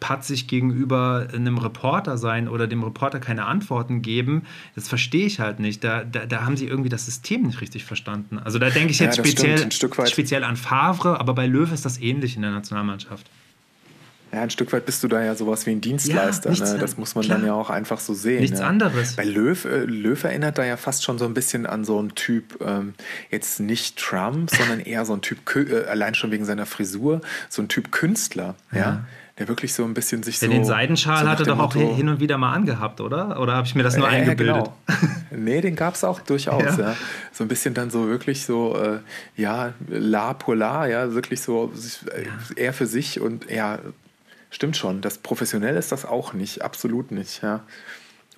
patzig gegenüber einem Reporter sein oder dem Reporter keine Antworten geben, das verstehe ich halt nicht. Da, da, da haben sie irgendwie das System nicht richtig verstanden. Also da denke ich jetzt ja, speziell, speziell an Favre, aber bei Löw ist das ähnlich in der Nationalmannschaft. Ja, ein Stück weit bist du da ja sowas wie ein Dienstleister. Ja, ne? Das muss man klar. dann ja auch einfach so sehen. Nichts ne? anderes. Bei Löw, äh, Löw erinnert da ja fast schon so ein bisschen an so einen Typ, ähm, jetzt nicht Trump, sondern eher so ein Typ, äh, allein schon wegen seiner Frisur, so ein Typ Künstler. ja? ja? der wirklich so ein bisschen sich Denn so. Den Seidenschal so hat er doch auch Motto, hin und wieder mal angehabt, oder? Oder habe ich mir das nur äh, eingebildet? Genau. nee, den gab es auch durchaus. Ja. So ein bisschen dann so wirklich so, äh, ja, la polar, ja, wirklich so äh, eher für sich und ja, stimmt schon. Das professionell ist das auch nicht, absolut nicht, ja.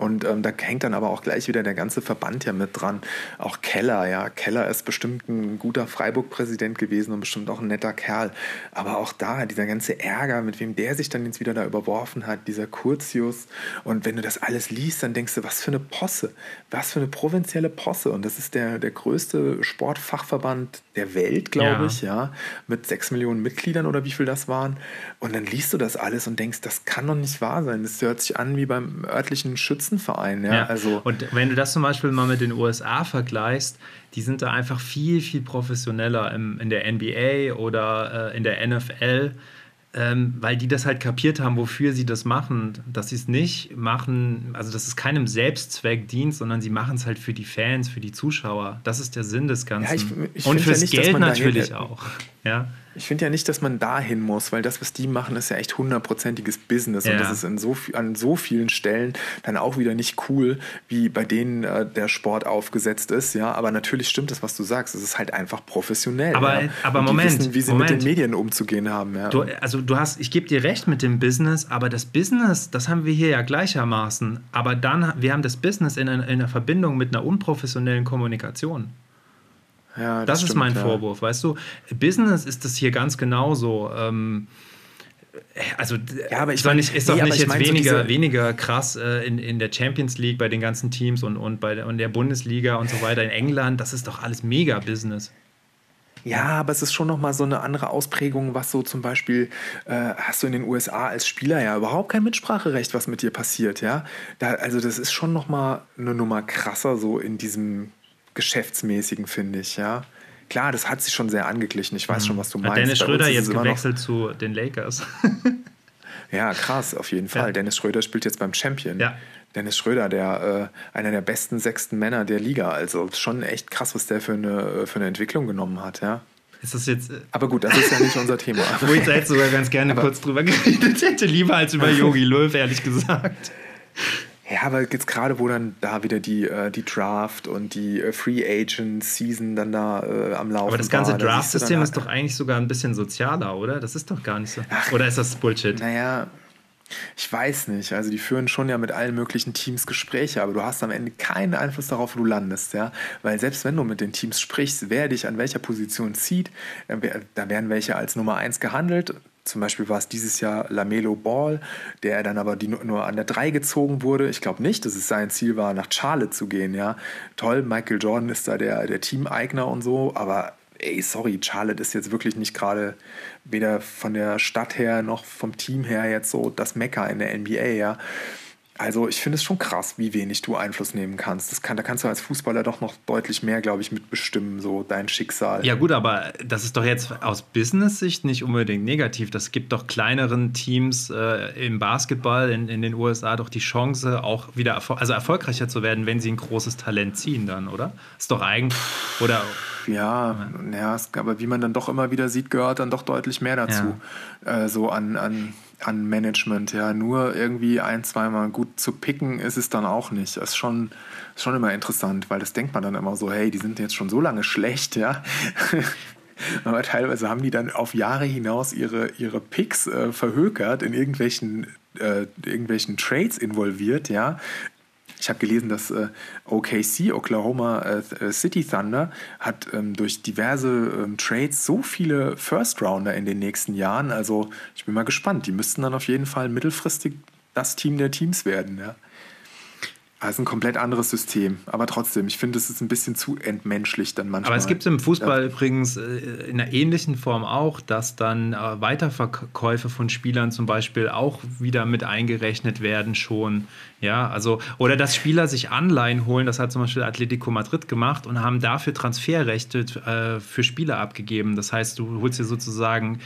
Und ähm, da hängt dann aber auch gleich wieder der ganze Verband ja mit dran. Auch Keller, ja. Keller ist bestimmt ein guter Freiburg-Präsident gewesen und bestimmt auch ein netter Kerl. Aber auch da, dieser ganze Ärger, mit wem der sich dann jetzt wieder da überworfen hat, dieser Curtius. Und wenn du das alles liest, dann denkst du, was für eine Posse, was für eine provinzielle Posse. Und das ist der, der größte Sportfachverband der Welt, glaube ja. ich, ja. Mit sechs Millionen Mitgliedern oder wie viel das waren. Und dann liest du das alles und denkst, das kann doch nicht wahr sein. Das hört sich an wie beim örtlichen Schützen Schützenverein. Ja? ja? Also, und wenn du das zum Beispiel mal mit den USA vergleichst, die sind da einfach viel, viel professioneller im, in der NBA oder äh, in der NFL. Ähm, weil die das halt kapiert haben, wofür sie das machen, dass sie es nicht machen, also dass es keinem Selbstzweck dient, sondern sie machen es halt für die Fans, für die Zuschauer. Das ist der Sinn des Ganzen. Ja, ich, ich Und fürs ja nicht, Geld natürlich auch. Ja. Ich finde ja nicht, dass man dahin muss, weil das, was die machen, ist ja echt hundertprozentiges Business. Ja. Und das ist in so, an so vielen Stellen dann auch wieder nicht cool, wie bei denen äh, der Sport aufgesetzt ist. Ja, aber natürlich stimmt das, was du sagst. Es ist halt einfach professionell. Aber, ja? aber Moment. Wissen, wie sie Moment. mit den Medien umzugehen haben. Ja. Du, also du hast, ich gebe dir recht mit dem Business, aber das Business, das haben wir hier ja gleichermaßen. Aber dann, wir haben das Business in, in einer Verbindung mit einer unprofessionellen Kommunikation. Ja, das, das stimmt, ist mein ja. Vorwurf, weißt du? Business ist das hier ganz genauso. Ähm, also, ja, aber ich meine, ist doch nee, nicht jetzt weniger, so weniger krass äh, in, in der Champions League bei den ganzen Teams und, und bei der, und der Bundesliga und so weiter in England. Das ist doch alles mega Business. Ja, aber es ist schon nochmal so eine andere Ausprägung, was so zum Beispiel äh, hast du in den USA als Spieler ja überhaupt kein Mitspracherecht, was mit dir passiert, ja. Da, also das ist schon nochmal eine Nummer krasser so in diesem geschäftsmäßigen, finde ich, ja. Klar, das hat sich schon sehr angeglichen. Ich weiß mhm. schon, was du meinst. Hat Dennis Schröder jetzt gewechselt zu den Lakers. ja, krass, auf jeden Fall. Ja. Dennis Schröder spielt jetzt beim Champion. Ja. Dennis Schröder, der äh, einer der besten sechsten Männer der Liga. Also schon echt krass, was der für eine, für eine Entwicklung genommen hat, ja. Ist das jetzt. Äh, aber gut, das ist ja nicht unser Thema. Wo ich jetzt sogar ganz gerne Aber kurz drüber geredet hätte, lieber als über Yogi Löw, ehrlich gesagt. Ja, aber jetzt gerade, wo dann da wieder die, äh, die Draft und die äh, Free Agent Season dann da äh, am Laufen Aber das ganze Draft-System ist doch eigentlich sogar ein bisschen sozialer, oder? Das ist doch gar nicht so. Ach, oder ist das Bullshit? Naja, ich weiß nicht. Also die führen schon ja mit allen möglichen Teams Gespräche, aber du hast am Ende keinen Einfluss darauf, wo du landest, ja. Weil selbst wenn du mit den Teams sprichst, wer dich an welcher Position zieht, äh, da werden welche als Nummer eins gehandelt zum Beispiel war es dieses Jahr Lamelo Ball, der dann aber die, nur an der 3 gezogen wurde. Ich glaube nicht, dass es sein Ziel war, nach Charlotte zu gehen. Ja, toll, Michael Jordan ist da der, der Teameigner und so, aber ey, sorry, Charlotte ist jetzt wirklich nicht gerade weder von der Stadt her noch vom Team her jetzt so das Mekka in der NBA, ja. Also ich finde es schon krass, wie wenig du Einfluss nehmen kannst. Das kann, da kannst du als Fußballer doch noch deutlich mehr, glaube ich, mitbestimmen, so dein Schicksal. Ja gut, aber das ist doch jetzt aus Business-Sicht nicht unbedingt negativ. Das gibt doch kleineren Teams äh, im Basketball in, in den USA doch die Chance, auch wieder erfol also erfolgreicher zu werden, wenn sie ein großes Talent ziehen dann, oder? Ist doch eigentlich, oder... Ja, ja, aber wie man dann doch immer wieder sieht, gehört dann doch deutlich mehr dazu. Ja. Äh, so an... an an Management. Ja, nur irgendwie ein, zweimal gut zu picken ist es dann auch nicht. Das ist schon, ist schon immer interessant, weil das denkt man dann immer so, hey, die sind jetzt schon so lange schlecht, ja. Aber teilweise haben die dann auf Jahre hinaus ihre, ihre Picks äh, verhökert, in irgendwelchen, äh, irgendwelchen Trades involviert, ja, ich habe gelesen, dass äh, OKC, Oklahoma äh, äh, City Thunder, hat ähm, durch diverse ähm, Trades so viele First Rounder in den nächsten Jahren. Also ich bin mal gespannt. Die müssten dann auf jeden Fall mittelfristig das Team der Teams werden. Ja. Also ein komplett anderes System. Aber trotzdem, ich finde, es ist ein bisschen zu entmenschlich dann manchmal. Aber es gibt im Fußball ja. übrigens äh, in einer ähnlichen Form auch, dass dann äh, Weiterverkäufe von Spielern zum Beispiel auch wieder mit eingerechnet werden schon. Ja, also, oder dass Spieler sich Anleihen holen, das hat zum Beispiel Atletico Madrid gemacht und haben dafür Transferrechte äh, für Spieler abgegeben. Das heißt, du holst dir sozusagen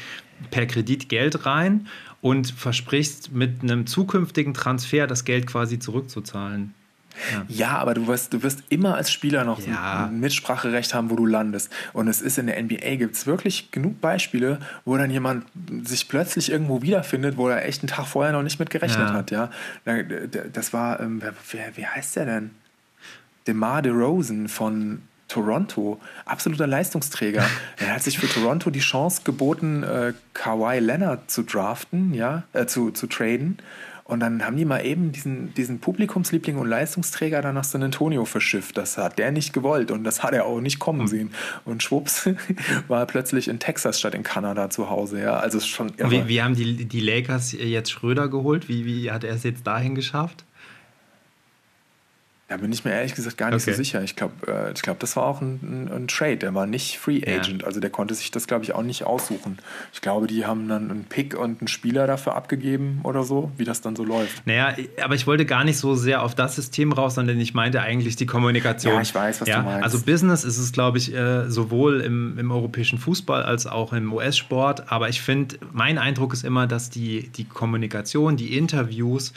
per Kredit Geld rein und versprichst mit einem zukünftigen Transfer das Geld quasi zurückzuzahlen. Ja. ja, aber du wirst, du wirst immer als Spieler noch ja. ein Mitspracherecht haben, wo du landest. Und es ist in der NBA gibt es wirklich genug Beispiele, wo dann jemand sich plötzlich irgendwo wiederfindet, wo er echt einen Tag vorher noch nicht mit gerechnet ja. hat. Ja, das war, ähm, wer, wie heißt der denn? DeMar DeRozan von Toronto, absoluter Leistungsträger. er hat sich für Toronto die Chance geboten, äh, Kawhi Leonard zu draften, ja, äh, zu, zu traden. Und dann haben die mal eben diesen, diesen Publikumsliebling und Leistungsträger dann nach San Antonio verschifft. Das hat der nicht gewollt und das hat er auch nicht kommen sehen. Und schwupps war er plötzlich in Texas statt in Kanada zu Hause. Ja, also schon Wie, wie haben die, die Lakers jetzt Schröder geholt? Wie, wie hat er es jetzt dahin geschafft? Da bin ich mir ehrlich gesagt gar nicht okay. so sicher. Ich glaube, äh, ich glaub, das war auch ein, ein, ein, Trade. Der war nicht Free Agent. Ja. Also der konnte sich das, glaube ich, auch nicht aussuchen. Ich glaube, die haben dann einen Pick und einen Spieler dafür abgegeben oder so, wie das dann so läuft. Naja, aber ich wollte gar nicht so sehr auf das System raus, sondern ich meinte eigentlich die Kommunikation. Ja, ich weiß, was ja? du meinst. Also Business ist es, glaube ich, äh, sowohl im, im europäischen Fußball als auch im US-Sport. Aber ich finde, mein Eindruck ist immer, dass die, die Kommunikation, die Interviews,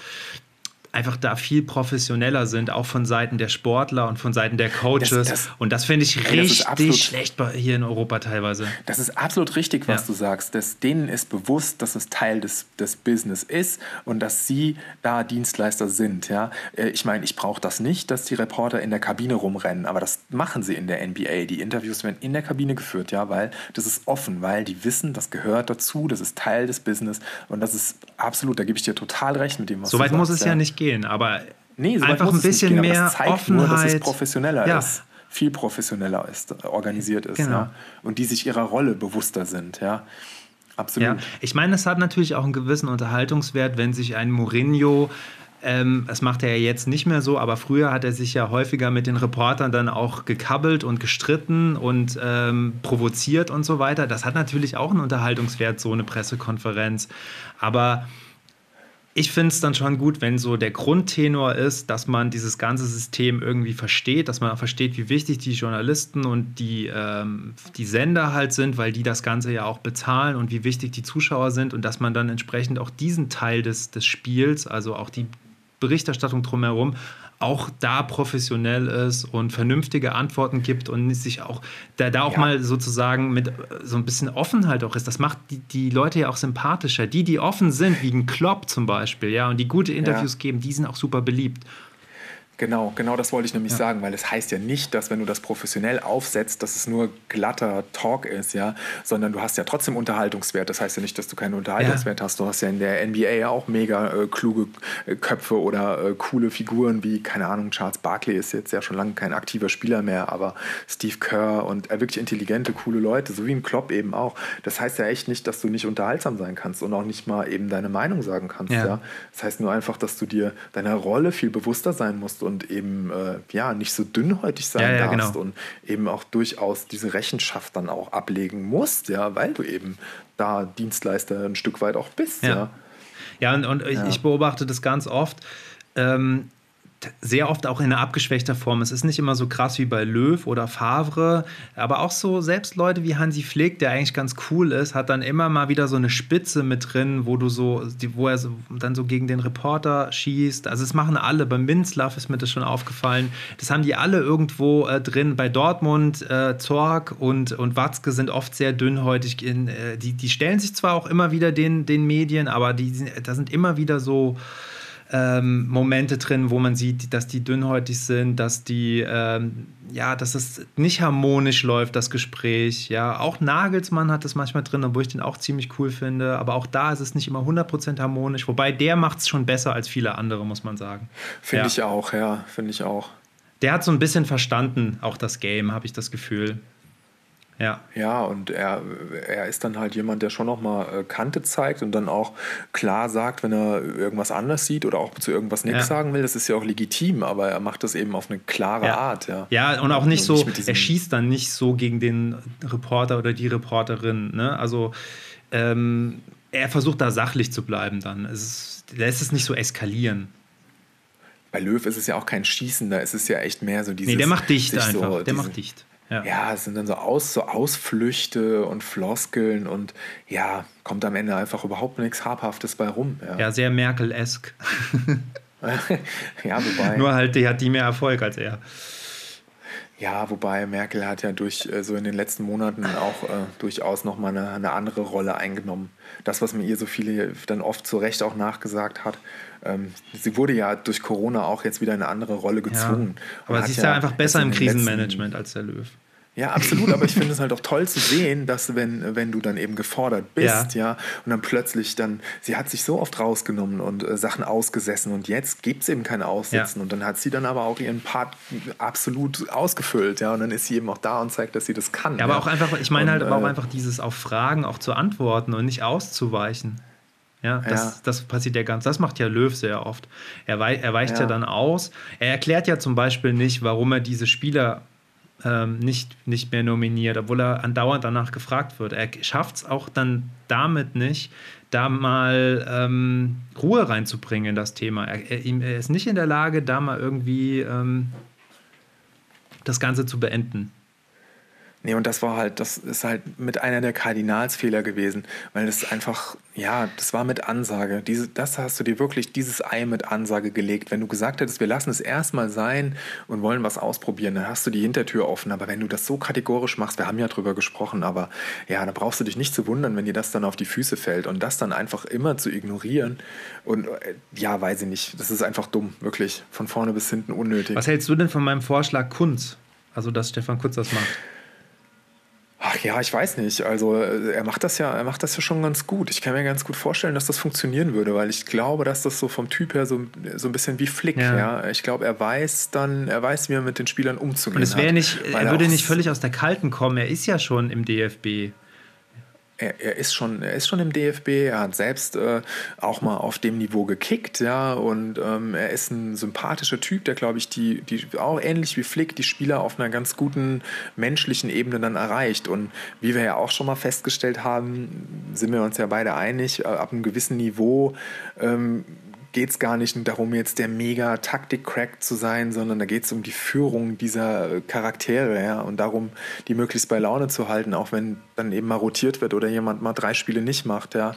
einfach da viel professioneller sind, auch von Seiten der Sportler und von Seiten der Coaches. Das, das, und das finde ich ey, richtig absolut, schlecht hier in Europa teilweise. Das ist absolut richtig, was ja. du sagst. Dass denen ist bewusst, dass es Teil des, des Business ist und dass sie da Dienstleister sind. Ja? Äh, ich meine, ich brauche das nicht, dass die Reporter in der Kabine rumrennen, aber das machen sie in der NBA. Die Interviews werden in der Kabine geführt, ja, weil das ist offen, weil die wissen, das gehört dazu, das ist Teil des Business und das ist absolut, da gebe ich dir total recht mit dem, was so du sagst. So weit muss es ja, ja nicht gehen, aber nee, so einfach ein bisschen gehen, mehr Offenheit. Nur, dass es professioneller ja. ist, viel professioneller ist, organisiert ist, genau. ja? und die sich ihrer Rolle bewusster sind, ja. Absolut. Ja. Ich meine, es hat natürlich auch einen gewissen Unterhaltungswert, wenn sich ein Mourinho ähm, das macht er ja jetzt nicht mehr so, aber früher hat er sich ja häufiger mit den Reportern dann auch gekabbelt und gestritten und ähm, provoziert und so weiter. Das hat natürlich auch einen Unterhaltungswert, so eine Pressekonferenz. Aber ich finde es dann schon gut, wenn so der Grundtenor ist, dass man dieses ganze System irgendwie versteht, dass man versteht, wie wichtig die Journalisten und die, ähm, die Sender halt sind, weil die das Ganze ja auch bezahlen und wie wichtig die Zuschauer sind und dass man dann entsprechend auch diesen Teil des, des Spiels, also auch die Berichterstattung drumherum, auch da professionell ist und vernünftige Antworten gibt und sich auch da, da auch ja. mal sozusagen mit so ein bisschen Offenheit auch ist. Das macht die, die Leute ja auch sympathischer. Die, die offen sind, wie ein Klopp zum Beispiel, ja, und die gute Interviews ja. geben, die sind auch super beliebt. Genau, genau das wollte ich nämlich ja. sagen, weil es heißt ja nicht, dass wenn du das professionell aufsetzt, dass es nur glatter Talk ist, ja, sondern du hast ja trotzdem Unterhaltungswert. Das heißt ja nicht, dass du keinen Unterhaltungswert ja. hast. Du hast ja in der NBA ja auch mega äh, kluge äh, Köpfe oder äh, coole Figuren wie, keine Ahnung, Charles Barkley ist jetzt ja schon lange kein aktiver Spieler mehr, aber Steve Kerr und äh, wirklich intelligente, coole Leute, so wie ein Klopp eben auch. Das heißt ja echt nicht, dass du nicht unterhaltsam sein kannst und auch nicht mal eben deine Meinung sagen kannst, ja. ja? Das heißt nur einfach, dass du dir deiner Rolle viel bewusster sein musst und eben äh, ja nicht so dünnhäutig sein ja, ja, darfst genau. und eben auch durchaus diese Rechenschaft dann auch ablegen musst, ja, weil du eben da Dienstleister ein Stück weit auch bist, ja. Ja, ja und, und ja. ich beobachte das ganz oft. Ähm, sehr oft auch in einer abgeschwächter Form. Es ist nicht immer so krass wie bei Löw oder Favre, aber auch so selbst Leute wie Hansi Flick, der eigentlich ganz cool ist, hat dann immer mal wieder so eine Spitze mit drin, wo du so, wo er so, dann so gegen den Reporter schießt. Also es machen alle. Beim Minzlaff ist mir das schon aufgefallen. Das haben die alle irgendwo äh, drin. Bei Dortmund, äh, Zorg und, und Watzke sind oft sehr dünnhäutig. In, äh, die, die stellen sich zwar auch immer wieder den, den Medien, aber die, da sind immer wieder so ähm, Momente drin, wo man sieht, dass die dünnhäutig sind, dass die, ähm, ja, dass es nicht harmonisch läuft, das Gespräch. Ja, auch Nagelsmann hat das manchmal drin, obwohl ich den auch ziemlich cool finde. Aber auch da ist es nicht immer 100% harmonisch. Wobei der macht es schon besser als viele andere, muss man sagen. Finde ja. ich auch, ja, finde ich auch. Der hat so ein bisschen verstanden, auch das Game, habe ich das Gefühl. Ja. Ja, und er, er ist dann halt jemand, der schon nochmal äh, Kante zeigt und dann auch klar sagt, wenn er irgendwas anders sieht oder auch zu irgendwas nichts ja. sagen will. Das ist ja auch legitim, aber er macht das eben auf eine klare ja. Art. Ja. ja, und auch nicht so, nicht er schießt dann nicht so gegen den Reporter oder die Reporterin. Ne? Also ähm, er versucht da sachlich zu bleiben dann. Es ist, lässt es nicht so eskalieren bei Löw ist es ja auch kein Schießen, da ist es ja echt mehr so dieses. Nee, der macht dicht einfach. So, der diesen, macht dicht. Ja. ja, es sind dann so, Aus, so Ausflüchte und Floskeln und ja, kommt am Ende einfach überhaupt nichts Habhaftes bei rum. Ja, ja sehr Merkel-esk. ja, wobei. Nur halt, die hat die mehr Erfolg als er. Ja, wobei Merkel hat ja durch äh, so in den letzten Monaten auch äh, durchaus nochmal eine, eine andere Rolle eingenommen. Das, was mir ihr so viele dann oft zu Recht auch nachgesagt hat, ähm, sie wurde ja durch Corona auch jetzt wieder eine andere Rolle gezwungen. Ja, aber sie ist ja, einfach besser im Krisenmanagement als der Löw. Ja, absolut, aber ich finde es halt auch toll zu sehen, dass wenn, wenn du dann eben gefordert bist, ja, ja und dann plötzlich dann, sie hat sich so oft rausgenommen und äh, Sachen ausgesessen und jetzt gibt es eben kein Aussitzen ja. und dann hat sie dann aber auch ihren Part absolut ausgefüllt, ja, und dann ist sie eben auch da und zeigt, dass sie das kann. Ja, aber auch einfach, ich meine halt aber auch äh, einfach dieses auf Fragen auch zu antworten und nicht auszuweichen. Ja, das, ja. das passiert ja ganz, das macht ja Löw sehr oft. Er, wei er weicht ja. ja dann aus. Er erklärt ja zum Beispiel nicht, warum er diese Spieler ähm, nicht, nicht mehr nominiert, obwohl er andauernd danach gefragt wird. Er schafft es auch dann damit nicht, da mal ähm, Ruhe reinzubringen in das Thema. Er, er, er, ist nicht in der Lage, da mal irgendwie ähm, das Ganze zu beenden. Nee, und das war halt, das ist halt mit einer der Kardinalsfehler gewesen, weil das einfach, ja, das war mit Ansage. Diese, das hast du dir wirklich, dieses Ei mit Ansage gelegt. Wenn du gesagt hättest, wir lassen es erstmal sein und wollen was ausprobieren, dann hast du die Hintertür offen. Aber wenn du das so kategorisch machst, wir haben ja drüber gesprochen, aber ja, da brauchst du dich nicht zu wundern, wenn dir das dann auf die Füße fällt und das dann einfach immer zu ignorieren. Und äh, ja, weiß ich nicht, das ist einfach dumm, wirklich, von vorne bis hinten unnötig. Was hältst du denn von meinem Vorschlag Kunz? Also, dass Stefan Kunz das macht? Ach ja, ich weiß nicht. Also äh, er macht das ja, er macht das ja schon ganz gut. Ich kann mir ganz gut vorstellen, dass das funktionieren würde, weil ich glaube, dass das so vom Typ her so, so ein bisschen wie Flick. Ja. ja. Ich glaube, er weiß dann, er weiß, wie er mit den Spielern umzugehen Und es wäre nicht, er würde nicht völlig aus der Kalten kommen. Er ist ja schon im DFB er, er, ist schon, er ist schon im DFB, er hat selbst äh, auch mal auf dem Niveau gekickt, ja, und ähm, er ist ein sympathischer Typ, der, glaube ich, die, die auch ähnlich wie Flick die Spieler auf einer ganz guten menschlichen Ebene dann erreicht. Und wie wir ja auch schon mal festgestellt haben, sind wir uns ja beide einig, äh, ab einem gewissen Niveau ähm, geht es gar nicht darum, jetzt der mega Taktik-Crack zu sein, sondern da geht es um die Führung dieser Charaktere ja, und darum, die möglichst bei Laune zu halten, auch wenn dann eben mal rotiert wird oder jemand mal drei Spiele nicht macht. Ja.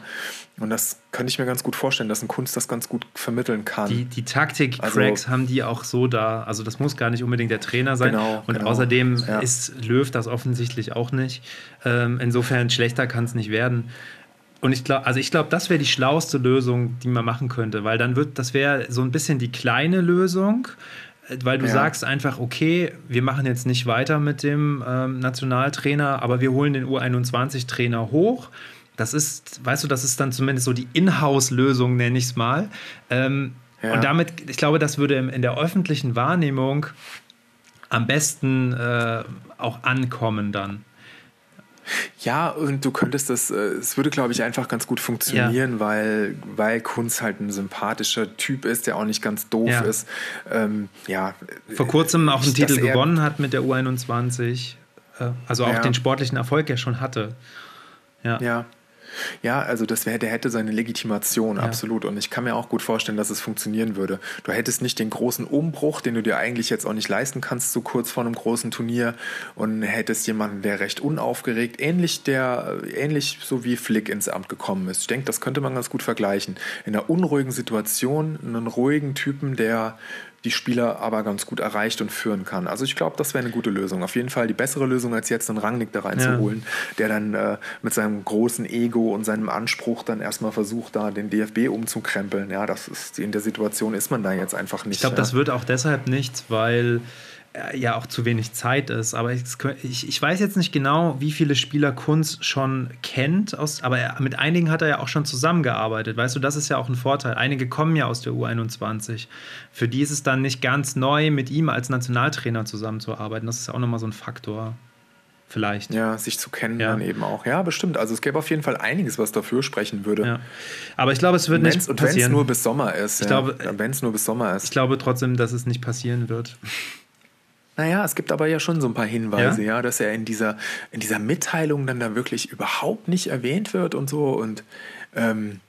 Und das könnte ich mir ganz gut vorstellen, dass ein Kunst das ganz gut vermitteln kann. Die, die Taktik-Cracks also, haben die auch so da. Also das muss gar nicht unbedingt der Trainer sein. Genau, und genau, außerdem ja. ist Löw das offensichtlich auch nicht. Ähm, insofern schlechter kann es nicht werden. Und ich glaube, also ich glaube, das wäre die schlauste Lösung, die man machen könnte, weil dann wird, das wäre so ein bisschen die kleine Lösung, weil du ja. sagst einfach, okay, wir machen jetzt nicht weiter mit dem ähm, Nationaltrainer, aber wir holen den U21-Trainer hoch. Das ist, weißt du, das ist dann zumindest so die Inhouse-Lösung, nenne ich es mal. Ähm, ja. Und damit, ich glaube, das würde in der öffentlichen Wahrnehmung am besten äh, auch ankommen dann. Ja, und du könntest das, äh, es würde, glaube ich, einfach ganz gut funktionieren, ja. weil, weil Kunz halt ein sympathischer Typ ist, der auch nicht ganz doof ja. ist. Ähm, ja. Vor kurzem auch einen Titel gewonnen hat mit der U21, äh, also auch ja. den sportlichen Erfolg ja schon hatte. Ja. ja. Ja, also das wär, der hätte seine Legitimation, ja. absolut. Und ich kann mir auch gut vorstellen, dass es funktionieren würde. Du hättest nicht den großen Umbruch, den du dir eigentlich jetzt auch nicht leisten kannst, so kurz vor einem großen Turnier. Und hättest jemanden, der recht unaufgeregt, ähnlich der, ähnlich so wie Flick ins Amt gekommen ist. Ich denke, das könnte man ganz gut vergleichen. In einer unruhigen Situation, einen ruhigen Typen, der die Spieler aber ganz gut erreicht und führen kann. Also ich glaube, das wäre eine gute Lösung. Auf jeden Fall die bessere Lösung, als jetzt einen Rangnick da reinzuholen, ja. der dann äh, mit seinem großen Ego und seinem Anspruch dann erstmal versucht, da den DFB umzukrempeln. Ja, das ist in der Situation ist man da jetzt einfach nicht. Ich glaube, ja. das wird auch deshalb nichts, weil ja auch zu wenig Zeit ist. Aber ich, ich, weiß jetzt nicht genau, wie viele Spieler Kunz schon kennt, aus, aber er, mit einigen hat er ja auch schon zusammengearbeitet. Weißt du, das ist ja auch ein Vorteil. Einige kommen ja aus der U21. Für die ist es dann nicht ganz neu, mit ihm als Nationaltrainer zusammenzuarbeiten. Das ist auch nochmal so ein Faktor. Vielleicht. Ja, sich zu kennen ja. dann eben auch. Ja, bestimmt. Also es gäbe auf jeden Fall einiges, was dafür sprechen würde. Ja. Aber ich glaube, es wird nicht passieren. Und wenn es nur bis Sommer ist. Ich ja. glaube, wenn es nur bis Sommer ist. Ich glaube trotzdem, dass es nicht passieren wird. Naja, es gibt aber ja schon so ein paar Hinweise, ja, ja dass er in dieser, in dieser Mitteilung dann da wirklich überhaupt nicht erwähnt wird und so. Und ähm,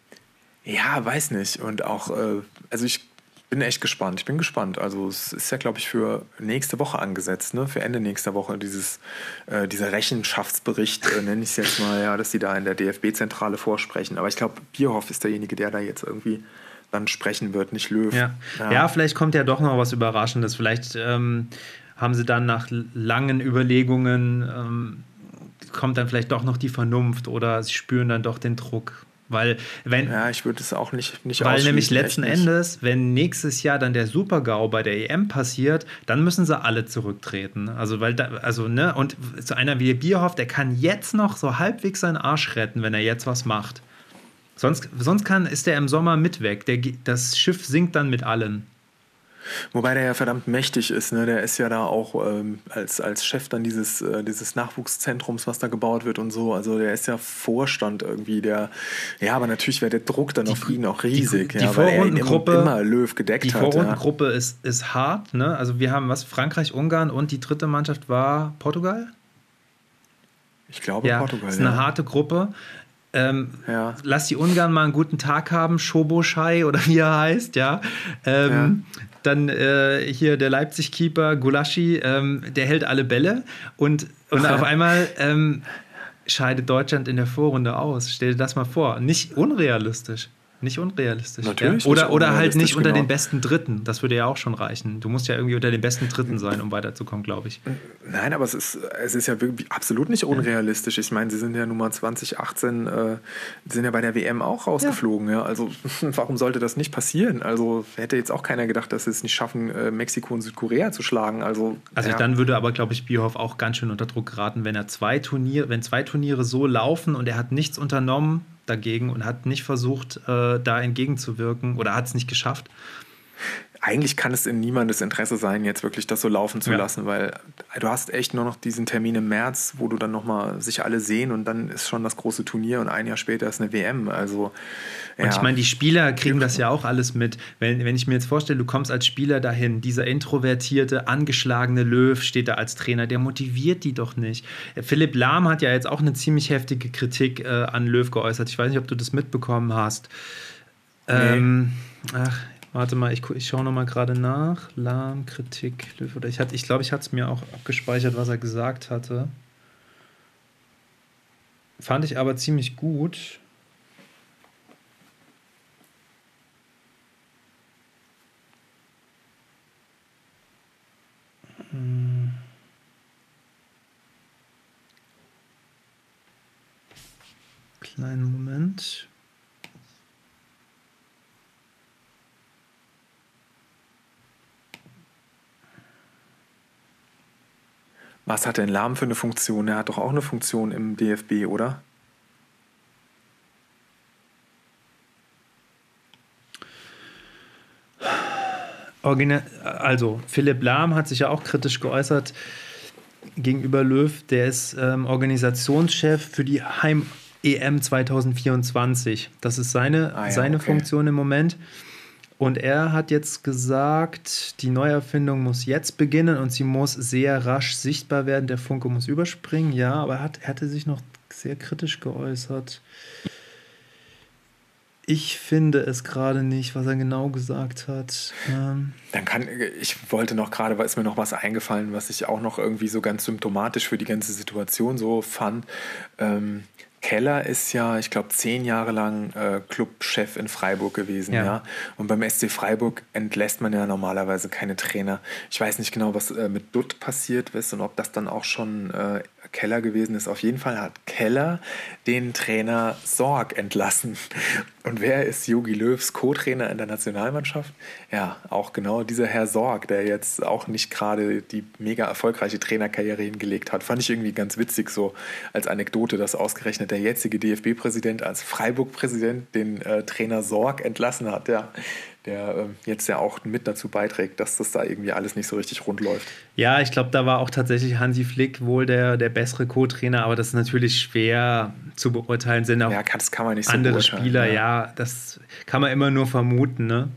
ja, weiß nicht. Und auch, äh, also ich bin echt gespannt. Ich bin gespannt. Also es ist ja, glaube ich, für nächste Woche angesetzt, ne? Für Ende nächster Woche dieses, äh, dieser Rechenschaftsbericht, äh, nenne ich es jetzt mal, ja, dass die da in der DFB-Zentrale vorsprechen. Aber ich glaube, Bierhoff ist derjenige, der da jetzt irgendwie dann sprechen wird, nicht Löw. Ja, ja. ja vielleicht kommt ja doch noch was Überraschendes. Vielleicht ähm, haben sie dann nach langen Überlegungen, ähm, kommt dann vielleicht doch noch die Vernunft oder sie spüren dann doch den Druck. Weil wenn ja, ich würde es auch nicht nicht Weil nämlich letzten Endes, wenn nächstes Jahr dann der Super-GAU bei der EM passiert, dann müssen sie alle zurücktreten. Also weil da, also ne und so einer wie Bierhoff, der kann jetzt noch so halbwegs seinen Arsch retten, wenn er jetzt was macht. Sonst, sonst kann, ist der im Sommer mit weg. Der, das Schiff sinkt dann mit allen. Wobei der ja verdammt mächtig ist. Ne? Der ist ja da auch ähm, als, als Chef dann dieses, äh, dieses Nachwuchszentrums, was da gebaut wird und so. Also der ist ja Vorstand irgendwie. Der, ja, aber natürlich wäre der Druck dann die, auf ihn auch riesig. Die, die ja, Vorrundengruppe, immer Löw gedeckt die hat. Die Vorrundengruppe ja. ist, ist hart. Ne? Also wir haben was? Frankreich, Ungarn und die dritte Mannschaft war Portugal? Ich glaube ja, Portugal. Ist eine ja. harte Gruppe. Ähm, ja. Lass die Ungarn mal einen guten Tag haben, Schoboschei oder wie er heißt, ja. Ähm, ja. Dann äh, hier der Leipzig-Keeper Gulaschi, ähm, der hält alle Bälle und, und auf einmal ähm, scheidet Deutschland in der Vorrunde aus. Stell dir das mal vor. Nicht unrealistisch. Nicht unrealistisch. Natürlich. Ja? Oder, oder halt nicht unter genau. den besten Dritten. Das würde ja auch schon reichen. Du musst ja irgendwie unter den besten Dritten sein, um weiterzukommen, glaube ich. Nein, aber es ist, es ist ja absolut nicht unrealistisch. Ich meine, sie sind ja nun mal 2018, äh, sind ja bei der WM auch rausgeflogen. Ja. ja. Also warum sollte das nicht passieren? Also hätte jetzt auch keiner gedacht, dass sie es nicht schaffen, äh, Mexiko und Südkorea zu schlagen. Also, also ja. dann würde aber, glaube ich, Bierhoff auch ganz schön unter Druck geraten, wenn er zwei Turniere, wenn zwei Turniere so laufen und er hat nichts unternommen, dagegen und hat nicht versucht, äh, da entgegenzuwirken oder hat es nicht geschafft eigentlich kann es in niemandes Interesse sein, jetzt wirklich das so laufen zu ja. lassen, weil du hast echt nur noch diesen Termin im März, wo du dann nochmal sich alle sehen und dann ist schon das große Turnier und ein Jahr später ist eine WM. Also, ja. Und ich meine, die Spieler kriegen das ja auch alles mit. Wenn, wenn ich mir jetzt vorstelle, du kommst als Spieler dahin, dieser introvertierte, angeschlagene Löw steht da als Trainer, der motiviert die doch nicht. Philipp Lahm hat ja jetzt auch eine ziemlich heftige Kritik äh, an Löw geäußert. Ich weiß nicht, ob du das mitbekommen hast. Nee. Ähm, ach, Warte mal, ich, ich schaue nochmal gerade nach. Lahm, Kritik, Löw. Oder ich, ich glaube, ich hatte es mir auch abgespeichert, was er gesagt hatte. Fand ich aber ziemlich gut. Hm. Kleinen Moment. Was hat denn Lahm für eine Funktion? Er hat doch auch eine Funktion im DFB, oder? Also, Philipp Lahm hat sich ja auch kritisch geäußert gegenüber Löw. Der ist ähm, Organisationschef für die Heim-EM 2024. Das ist seine, ah ja, seine okay. Funktion im Moment. Und er hat jetzt gesagt, die Neuerfindung muss jetzt beginnen und sie muss sehr rasch sichtbar werden. Der Funke muss überspringen, ja, aber er, hat, er hatte sich noch sehr kritisch geäußert. Ich finde es gerade nicht, was er genau gesagt hat. Ähm Dann kann ich wollte noch gerade, weil ist mir noch was eingefallen, was ich auch noch irgendwie so ganz symptomatisch für die ganze Situation so fand. Ähm, Keller ist ja, ich glaube, zehn Jahre lang äh, Clubchef in Freiburg gewesen, ja. ja. Und beim SC Freiburg entlässt man ja normalerweise keine Trainer. Ich weiß nicht genau, was äh, mit Dutt passiert ist und ob das dann auch schon äh, Keller gewesen ist. Auf jeden Fall hat Keller den Trainer Sorg entlassen. Und wer ist Jogi Löws Co-Trainer in der Nationalmannschaft? Ja, auch genau dieser Herr Sorg, der jetzt auch nicht gerade die mega erfolgreiche Trainerkarriere hingelegt hat. Fand ich irgendwie ganz witzig, so als Anekdote, dass ausgerechnet der jetzige DFB-Präsident als Freiburg-Präsident den äh, Trainer Sorg entlassen hat. Ja, der ähm, jetzt ja auch mit dazu beiträgt, dass das da irgendwie alles nicht so richtig rund läuft. Ja, ich glaube, da war auch tatsächlich Hansi Flick wohl der, der bessere Co-Trainer, aber das ist natürlich schwer zu beurteilen. Sind auch ja, kann, das kann man nicht so andere Spieler, ja. ja. das kann man immer nur vermuten. Ne?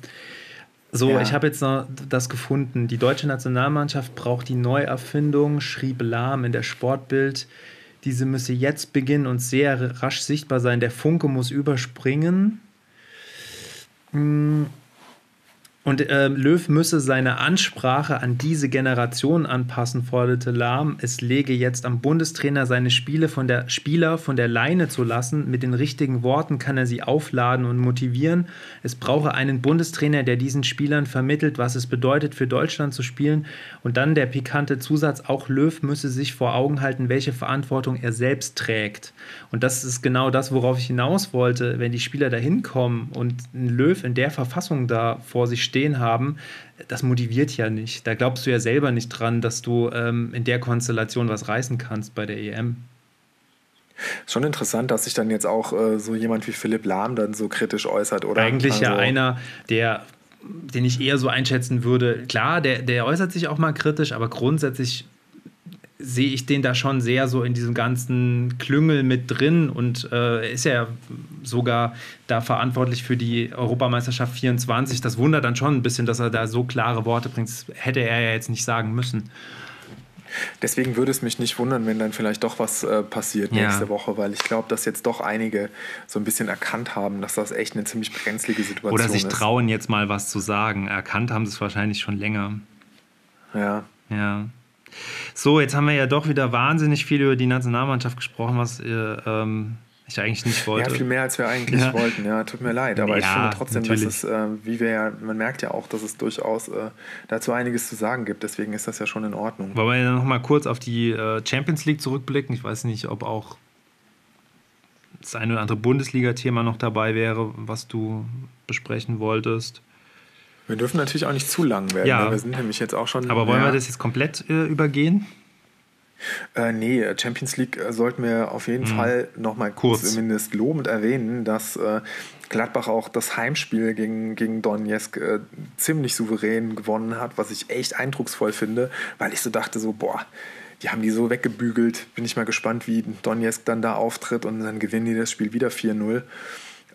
So, ja. ich habe jetzt noch das gefunden. Die deutsche Nationalmannschaft braucht die Neuerfindung, schrieb Lahm in der Sportbild. Diese müsse jetzt beginnen und sehr rasch sichtbar sein. Der Funke muss überspringen. Hm Und äh, Löw müsse seine Ansprache an diese Generation anpassen, forderte Lahm. Es lege jetzt am Bundestrainer, seine Spiele von der, Spieler von der Leine zu lassen. Mit den richtigen Worten kann er sie aufladen und motivieren. Es brauche einen Bundestrainer, der diesen Spielern vermittelt, was es bedeutet, für Deutschland zu spielen. Und dann der pikante Zusatz, auch Löw müsse sich vor Augen halten, welche Verantwortung er selbst trägt. Und das ist genau das, worauf ich hinaus wollte. Wenn die Spieler da hinkommen und ein Löw in der Verfassung da vor sich steht, stehen haben, das motiviert ja nicht. Da glaubst du ja selber nicht dran, dass du ähm, in der Konstellation was reißen kannst bei der EM. Schon interessant, dass sich dann jetzt auch äh, so jemand wie Philipp Lahm dann so kritisch äußert, oder? Eigentlich also, ja einer, der, den ich eher so einschätzen würde. Klar, der, der äußert sich auch mal kritisch, aber grundsätzlich sehe ich den da schon sehr so in diesem ganzen Klüngel mit drin und äh, ist ja sogar da verantwortlich für die Europameisterschaft 24. Das wundert dann schon ein bisschen, dass er da so klare Worte bringt. Das hätte er ja jetzt nicht sagen müssen. Deswegen würde es mich nicht wundern, wenn dann vielleicht doch was äh, passiert ja. nächste Woche, weil ich glaube, dass jetzt doch einige so ein bisschen erkannt haben, dass das echt eine ziemlich brenzlige Situation ist. Oder sich ist. trauen, jetzt mal was zu sagen. Erkannt haben sie es wahrscheinlich schon länger. Ja. Ja. So, jetzt haben wir ja doch wieder wahnsinnig viel über die Nationalmannschaft gesprochen, was äh, ähm, ich eigentlich nicht wollte. Ja, viel mehr als wir eigentlich ja. wollten. Ja, tut mir leid. Aber ja, ich finde trotzdem, natürlich. dass es, äh, wie wir ja, man merkt ja auch, dass es durchaus äh, dazu einiges zu sagen gibt. Deswegen ist das ja schon in Ordnung. Wollen wir ja noch mal kurz auf die äh, Champions League zurückblicken? Ich weiß nicht, ob auch das eine oder andere Bundesliga-Thema noch dabei wäre, was du besprechen wolltest. Wir dürfen natürlich auch nicht zu lang werden. Ja. Ne? Wir sind nämlich jetzt auch schon. Aber wollen wir das jetzt komplett äh, übergehen? Äh, nee, Champions League äh, sollten wir auf jeden mhm. Fall nochmal kurz zumindest lobend erwähnen, dass äh, Gladbach auch das Heimspiel gegen, gegen Donetsk äh, ziemlich souverän gewonnen hat, was ich echt eindrucksvoll finde, weil ich so dachte, so, boah, die haben die so weggebügelt. Bin ich mal gespannt, wie Donetsk dann da auftritt und dann gewinnen die das Spiel wieder 4-0.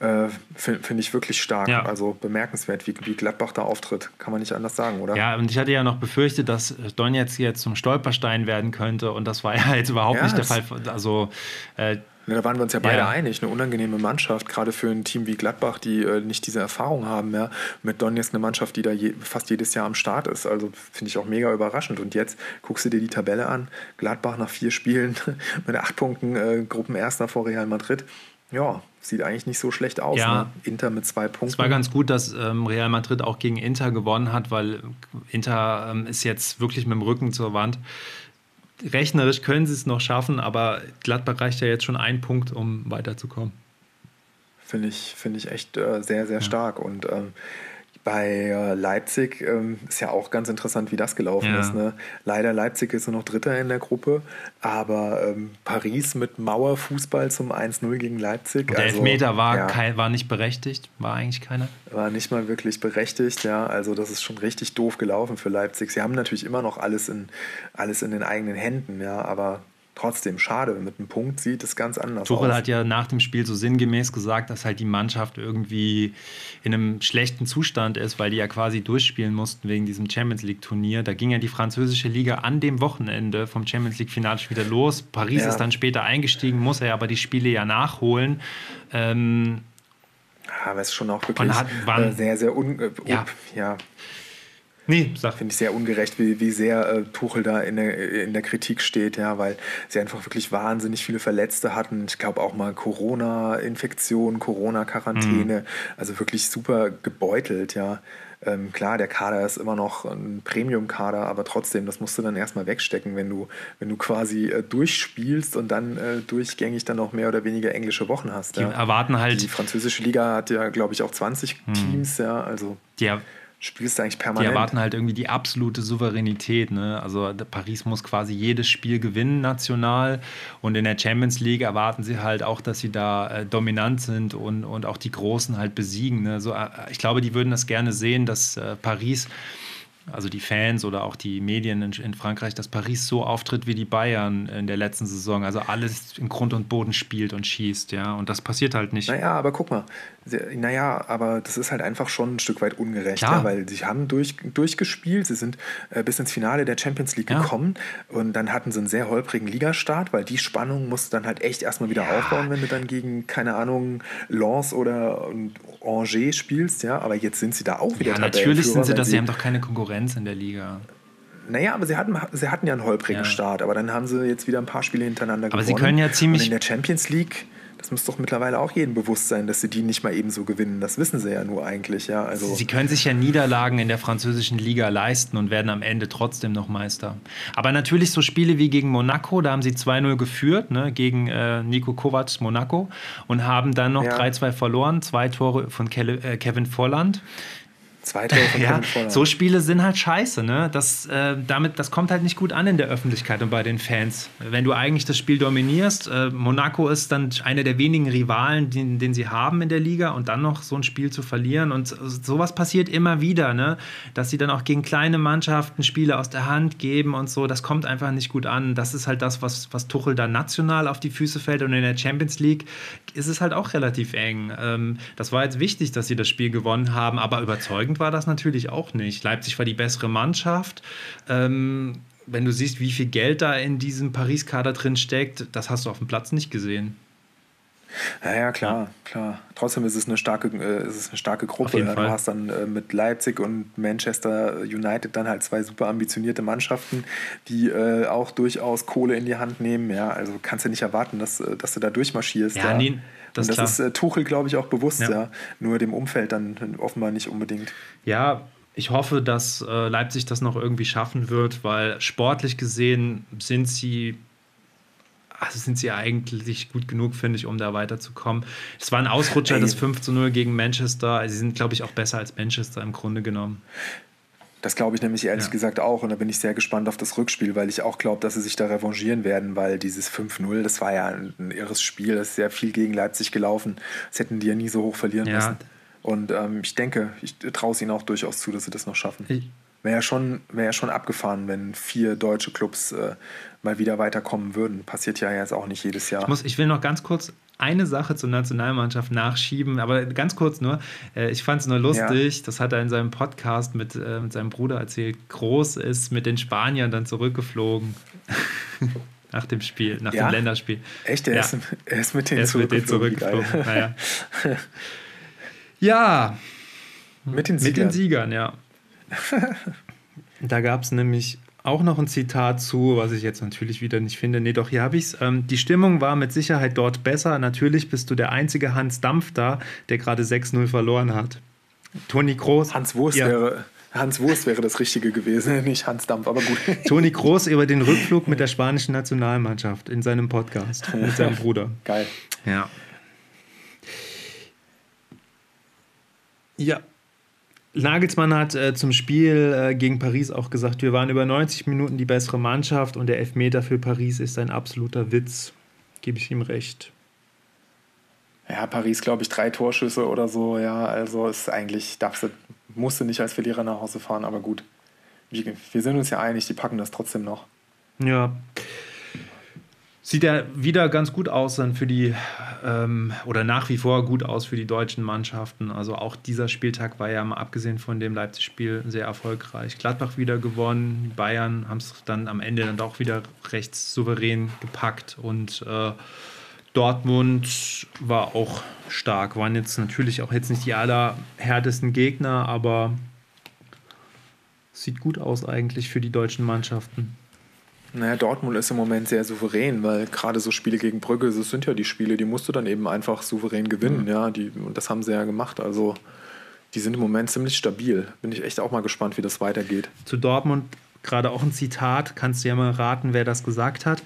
Äh, Finde find ich wirklich stark. Ja. Also bemerkenswert, wie, wie Gladbach da auftritt. Kann man nicht anders sagen, oder? Ja, und ich hatte ja noch befürchtet, dass Donetsk jetzt zum Stolperstein werden könnte. Und das war ja jetzt überhaupt ja, nicht der Fall. Also. Äh, da waren wir uns ja beide ja. einig. Eine unangenehme Mannschaft, gerade für ein Team wie Gladbach, die äh, nicht diese Erfahrung haben. Ja. Mit Donetsk eine Mannschaft, die da je, fast jedes Jahr am Start ist. Also finde ich auch mega überraschend. Und jetzt guckst du dir die Tabelle an. Gladbach nach vier Spielen mit acht Punkten, äh, Gruppenerster vor Real Madrid. Ja, sieht eigentlich nicht so schlecht aus. Ja. Ne? Inter mit zwei Punkten. Es war ganz gut, dass ähm, Real Madrid auch gegen Inter gewonnen hat, weil Inter ähm, ist jetzt wirklich mit dem Rücken zur Wand. Rechnerisch können sie es noch schaffen, aber Gladbach reicht ja jetzt schon ein Punkt, um weiterzukommen. Finde ich, find ich echt äh, sehr, sehr ja. stark. Und ähm, bei äh, Leipzig ähm, ist ja auch ganz interessant, wie das gelaufen ja. ist. Ne? Leider Leipzig ist nur noch Dritter in der Gruppe, aber ähm, Paris mit Mauerfußball zum 1-0 gegen Leipzig. Und der also, Elfmeter war, ja, kein, war nicht berechtigt, war eigentlich keiner. War nicht mal wirklich berechtigt, ja. Also das ist schon richtig doof gelaufen für Leipzig. Sie haben natürlich immer noch alles in, alles in den eigenen Händen, ja, aber trotzdem schade. Mit einem Punkt sieht es ganz anders Tuchel aus. hat ja nach dem Spiel so sinngemäß gesagt, dass halt die Mannschaft irgendwie in einem schlechten Zustand ist, weil die ja quasi durchspielen mussten wegen diesem Champions League-Turnier. Da ging ja die französische Liga an dem Wochenende vom Champions League-Finale schon wieder los. Paris ja. ist dann später eingestiegen, muss er aber die Spiele ja nachholen. Ähm, ja, aber es ist schon auch wirklich hat, waren, sehr, sehr un, äh, ja. ja Nee, sag. Finde ich sehr ungerecht, wie, wie sehr äh, Tuchel da in der, in der Kritik steht, ja, weil sie einfach wirklich wahnsinnig viele Verletzte hatten. Ich glaube auch mal Corona-Infektion, Corona-Quarantäne, mhm. also wirklich super gebeutelt, ja. Ähm, klar, der Kader ist immer noch ein Premium-Kader, aber trotzdem, das musst du dann erstmal wegstecken, wenn du, wenn du quasi äh, durchspielst und dann äh, durchgängig dann noch mehr oder weniger englische Wochen hast. Die ja. erwarten halt. Die französische Liga hat ja, glaube ich, auch 20 hm. Teams, ja. Also. Die, spielst du eigentlich permanent. Die erwarten halt irgendwie die absolute Souveränität. Ne? Also Paris muss quasi jedes Spiel gewinnen national und in der Champions League erwarten sie halt auch, dass sie da äh, dominant sind und, und auch die Großen halt besiegen. Ne? So, äh, ich glaube, die würden das gerne sehen, dass äh, Paris also die Fans oder auch die Medien in, in, Frankreich, dass Paris so auftritt wie die Bayern in der letzten Saison. Also alles in Grund und Boden spielt und schießt, ja. Und das passiert halt nicht. Naja, aber guck mal, naja, aber das ist halt einfach schon ein Stück weit ungerecht, ja, weil sie haben durch, durchgespielt, sie sind äh, bis ins Finale der Champions League ja. gekommen und dann hatten sie einen sehr holprigen Ligastart, weil die Spannung musst du dann halt echt erstmal wieder ja. aufbauen, wenn du dann gegen, keine Ahnung, Lens oder Angers spielst, ja, aber jetzt sind sie da auch wieder ja, Natürlich sind sie das, sie haben doch keine Konkurrenz in der Liga. Naja, aber sie hatten, sie hatten ja einen holprigen. Start, aber dann haben sie jetzt wieder ein paar Spiele hintereinander aber gewonnen. Aber sie können ja ziemlich. Und in der Champions League das muss doch mittlerweile auch jedem bewusst sein, dass sie die nicht mal ebenso gewinnen. Das wissen sie ja nur eigentlich. Ja? Also sie können sich ja Niederlagen in der französischen Liga leisten und werden am Ende trotzdem noch Meister. Aber natürlich so Spiele wie gegen Monaco, da haben sie 2-0 geführt, ne, gegen äh, Nico Kovacs Monaco und haben dann noch ja. 3-2 verloren, zwei Tore von äh, Kevin Volland. Zwei Tore von ja, So Spiele sind halt scheiße, ne? Das, äh, damit, das kommt halt nicht gut an in der Öffentlichkeit und bei den Fans. Wenn du eigentlich das Spiel dominierst, äh, Monaco ist dann einer der wenigen Rivalen, den, den sie haben in der Liga und dann noch so ein Spiel zu verlieren. Und sowas passiert immer wieder, ne? Dass sie dann auch gegen kleine Mannschaften Spiele aus der Hand geben und so, das kommt einfach nicht gut an. Das ist halt das, was, was Tuchel da national auf die Füße fällt und in der Champions League ist es halt auch relativ eng. Ähm, das war jetzt wichtig, dass sie das Spiel gewonnen haben, aber überzeugend war das natürlich auch nicht. Leipzig war die bessere Mannschaft. Ähm, wenn du siehst, wie viel Geld da in diesem Paris-Kader drin steckt, das hast du auf dem Platz nicht gesehen. Ja, ja, klar, klar. Trotzdem ist es eine starke, äh, ist es eine starke Gruppe. Du hast dann äh, mit Leipzig und Manchester United dann halt zwei super ambitionierte Mannschaften, die äh, auch durchaus Kohle in die Hand nehmen. Ja, also kannst du nicht erwarten, dass, äh, dass du da durchmarschierst. Ja, ja. Nee, das, und das ist äh, Tuchel, glaube ich, auch bewusst, ja. ja. Nur dem Umfeld dann offenbar nicht unbedingt. Ja, ich hoffe, dass äh, Leipzig das noch irgendwie schaffen wird, weil sportlich gesehen sind sie also sind sie eigentlich gut genug, finde ich, um da weiterzukommen. Es war ein Ausrutscher, Ey. das 5 zu 0 gegen Manchester. Sie sind, glaube ich, auch besser als Manchester im Grunde genommen. Das glaube ich nämlich ehrlich ja. gesagt auch. Und da bin ich sehr gespannt auf das Rückspiel, weil ich auch glaube, dass sie sich da revanchieren werden, weil dieses 5-0, das war ja ein, ein, irres Spiel. Das ist sehr viel gegen Leipzig gelaufen. Das hätten die ja nie so hoch verlieren ja. müssen. Und ähm, ich denke, ich traue es ihnen auch durchaus zu, dass sie das noch schaffen. Wäre ja, schon, wär ja schon abgefahren, wenn vier deutsche Clubs äh, mal wieder weiterkommen würden. Passiert ja jetzt auch nicht jedes Jahr. Ich, muss, ich will noch ganz kurz eine Sache zur Nationalmannschaft nachschieben, aber ganz kurz nur. Äh, ich fand es nur lustig, ja. das hat er in seinem Podcast mit, äh, mit seinem Bruder erzählt. Groß ist mit den Spaniern dann zurückgeflogen. nach dem Spiel, nach ja? dem Länderspiel. Echt? Er, ja. ist, er ist mit denen zurückgeflogen. Mit denen zurückgeflogen. Naja. ja. Mit den Siegern. Mit den Siegern, ja. da gab es nämlich auch noch ein Zitat zu, was ich jetzt natürlich wieder nicht finde. Nee, doch, hier habe ich es. Ähm, die Stimmung war mit Sicherheit dort besser. Natürlich bist du der einzige Hans Dampf da, der gerade 6-0 verloren hat. Toni Groß. Hans Wurst ja. wäre. Hans Wurst wäre das Richtige gewesen, nicht Hans Dampf, aber gut. Toni Groß über den Rückflug mit der spanischen Nationalmannschaft in seinem Podcast mit seinem Bruder. Geil. Ja. Ja, Nagelsmann hat äh, zum Spiel äh, gegen Paris auch gesagt, wir waren über 90 Minuten die bessere Mannschaft und der Elfmeter für Paris ist ein absoluter Witz. Gebe ich ihm recht. Ja, Paris, glaube ich, drei Torschüsse oder so. Ja, also ist eigentlich, darfst du, musst du nicht als Verlierer nach Hause fahren, aber gut. Wir, wir sind uns ja einig, die packen das trotzdem noch. Ja. Sieht ja wieder ganz gut aus dann für die, ähm, oder nach wie vor gut aus für die deutschen Mannschaften. Also auch dieser Spieltag war ja mal abgesehen von dem Leipzig-Spiel sehr erfolgreich. Gladbach wieder gewonnen, die Bayern haben es dann am Ende dann doch wieder recht souverän gepackt und äh, Dortmund war auch stark. Waren jetzt natürlich auch jetzt nicht die allerhärtesten Gegner, aber sieht gut aus eigentlich für die deutschen Mannschaften. Naja, Dortmund ist im Moment sehr souverän, weil gerade so Spiele gegen Brügge, das sind ja die Spiele, die musst du dann eben einfach souverän gewinnen, mhm. ja, die, und das haben sie ja gemacht, also die sind im Moment ziemlich stabil. Bin ich echt auch mal gespannt, wie das weitergeht. Zu Dortmund gerade auch ein Zitat, kannst du ja mal raten, wer das gesagt hat.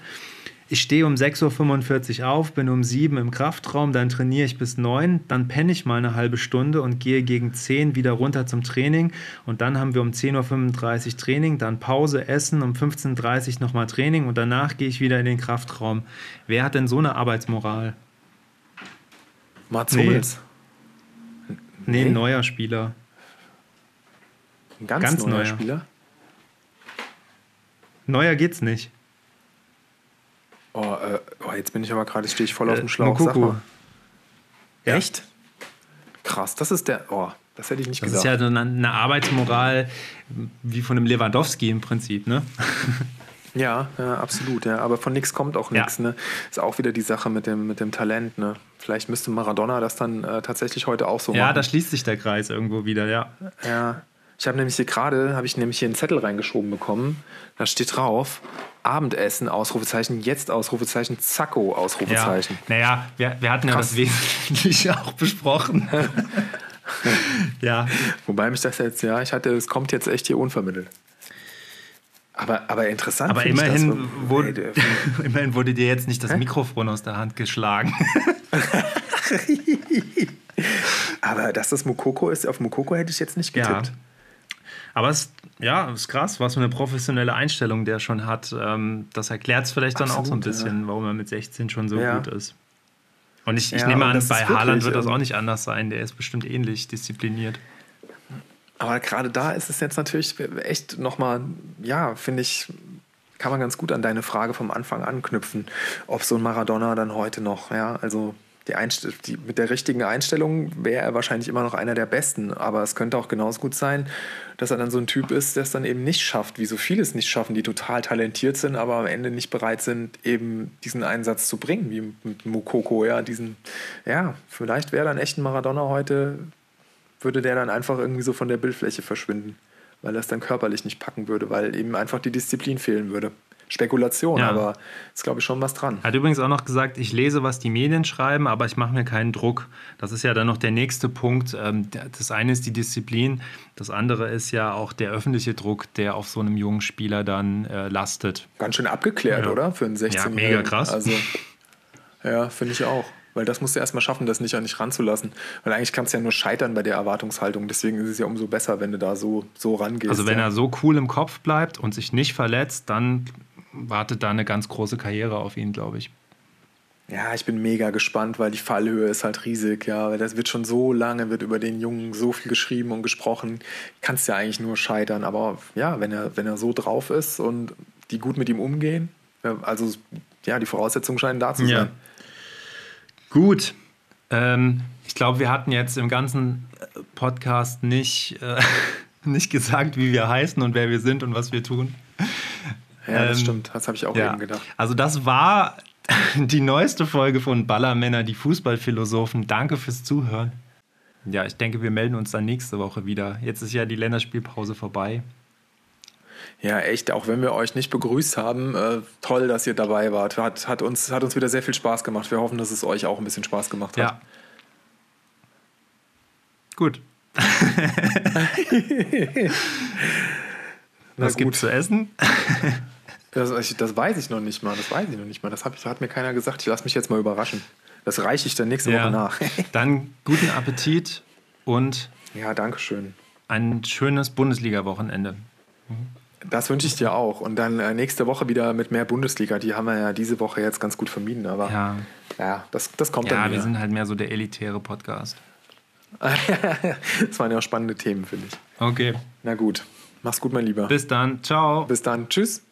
Ich stehe um 6.45 Uhr auf, bin um 7 Uhr im Kraftraum, dann trainiere ich bis 9, dann penne ich mal eine halbe Stunde und gehe gegen 10 wieder runter zum Training und dann haben wir um 10.35 Uhr Training, dann Pause, Essen, um 15.30 Uhr nochmal Training und danach gehe ich wieder in den Kraftraum. Wer hat denn so eine Arbeitsmoral? Mats Hummels. Nee, nee, ein neuer Spieler. Ein ganz, ganz neuer, neuer Spieler? Neuer geht's nicht. Oh, äh, oh jetzt bin ich aber gerade, stehe ich voll auf dem äh, Schlauch. Sag mal. Ja. Echt? Krass, das ist der. Oh, das hätte ich nicht das gesagt. Das ist ja eine, eine Arbeitsmoral wie von einem Lewandowski im Prinzip, ne? Ja, ja, absolut. Ja. Aber von nichts kommt auch nichts. Ja. Ne? Ist auch wieder die Sache mit dem, mit dem Talent. Ne? Vielleicht müsste Maradona das dann äh, tatsächlich heute auch so ja, machen. Ja, da schließt sich der Kreis irgendwo wieder, ja. Ja. Ich habe nämlich hier gerade, habe ich nämlich hier einen Zettel reingeschoben bekommen. Da steht drauf, Abendessen, Ausrufezeichen, jetzt Ausrufezeichen, Zacko, Ausrufezeichen. Ja. Naja, wir, wir hatten Krass. ja das Wesentliche auch besprochen. ja. Wobei mich das jetzt, ja, ich hatte, es kommt jetzt echt hier unvermittelt. Aber, aber interessant. Aber immerhin, das, wurde, immerhin wurde dir jetzt nicht das Hä? Mikrofon aus der Hand geschlagen. aber dass das Mokoko ist, auf Mokoko hätte ich jetzt nicht getippt. Ja. Aber es ja, ist krass, was für eine professionelle Einstellung der schon hat. Ähm, das erklärt es vielleicht dann Absolut, auch so ein bisschen, ja. warum er mit 16 schon so ja. gut ist. Und ich, ich ja, nehme an, bei Haaland wird das auch nicht anders sein. Der ist bestimmt ähnlich diszipliniert. Aber gerade da ist es jetzt natürlich echt nochmal, ja, finde ich, kann man ganz gut an deine Frage vom Anfang anknüpfen, ob so ein Maradona dann heute noch, ja, also die die, mit der richtigen Einstellung wäre er wahrscheinlich immer noch einer der Besten. Aber es könnte auch genauso gut sein, dass er dann so ein Typ ist, der es dann eben nicht schafft, wie so viele es nicht schaffen, die total talentiert sind, aber am Ende nicht bereit sind, eben diesen Einsatz zu bringen, wie mit Mukoko, ja, diesen, ja, vielleicht wäre dann echt ein Maradona heute würde der dann einfach irgendwie so von der Bildfläche verschwinden, weil er es dann körperlich nicht packen würde, weil eben einfach die Disziplin fehlen würde. Spekulation, ja. aber ist, glaube ich, schon was dran. Er hat übrigens auch noch gesagt, ich lese, was die Medien schreiben, aber ich mache mir keinen Druck. Das ist ja dann noch der nächste Punkt. Ähm, das eine ist die Disziplin, das andere ist ja auch der öffentliche Druck, der auf so einem jungen Spieler dann äh, lastet. Ganz schön abgeklärt, ja. oder? Für einen 16 jährigen Ja, mega krass. Also, ja, finde ich auch. Weil das musst du erstmal schaffen, das nicht an dich ranzulassen. Weil eigentlich kannst du ja nur scheitern bei der Erwartungshaltung. Deswegen ist es ja umso besser, wenn du da so, so rangehst. Also wenn ja. er so cool im Kopf bleibt und sich nicht verletzt, dann wartet da eine ganz große Karriere auf ihn, glaube ich. Ja, ich bin mega gespannt, weil die Fallhöhe ist halt riesig, ja. Weil das wird schon so lange, wird über den Jungen so viel geschrieben und gesprochen. Kannst ja eigentlich nur scheitern. Aber ja, wenn er, wenn er so drauf ist und die gut mit ihm umgehen, also ja, die Voraussetzungen scheinen da zu sein. Ja. Gut. Ähm, ich glaube, wir hatten jetzt im ganzen Podcast nicht, äh, nicht gesagt, wie wir heißen und wer wir sind und was wir tun. Ja, das ähm, stimmt. Das habe ich auch ja. eben gedacht. Also das war die neueste Folge von Ballermänner, die Fußballphilosophen. Danke fürs Zuhören. Ja, ich denke, wir melden uns dann nächste Woche wieder. Jetzt ist ja die Länderspielpause vorbei. Ja, echt, auch wenn wir euch nicht begrüßt haben, äh, toll, dass ihr dabei wart. Hat, hat, uns, hat uns wieder sehr viel Spaß gemacht. Wir hoffen, dass es euch auch ein bisschen Spaß gemacht hat. Ja. Gut. Was gibt es zu essen? Das, das, weiß ich noch nicht mal. Das weiß ich noch nicht mal. Das hat, hat mir keiner gesagt. Ich lasse mich jetzt mal überraschen. Das reiche ich dann nächste ja. Woche nach. dann guten Appetit und ja, Dankeschön. Ein schönes Bundesliga-Wochenende. Mhm. Das wünsche ich dir auch. Und dann äh, nächste Woche wieder mit mehr Bundesliga. Die haben wir ja diese Woche jetzt ganz gut vermieden. Aber ja, ja das, das kommt ja, dann. Ja, wir sind halt mehr so der elitäre Podcast. das waren ja auch spannende Themen, finde ich. Okay. Na gut. Mach's gut, mein Lieber. Bis dann. Ciao. Bis dann. Tschüss.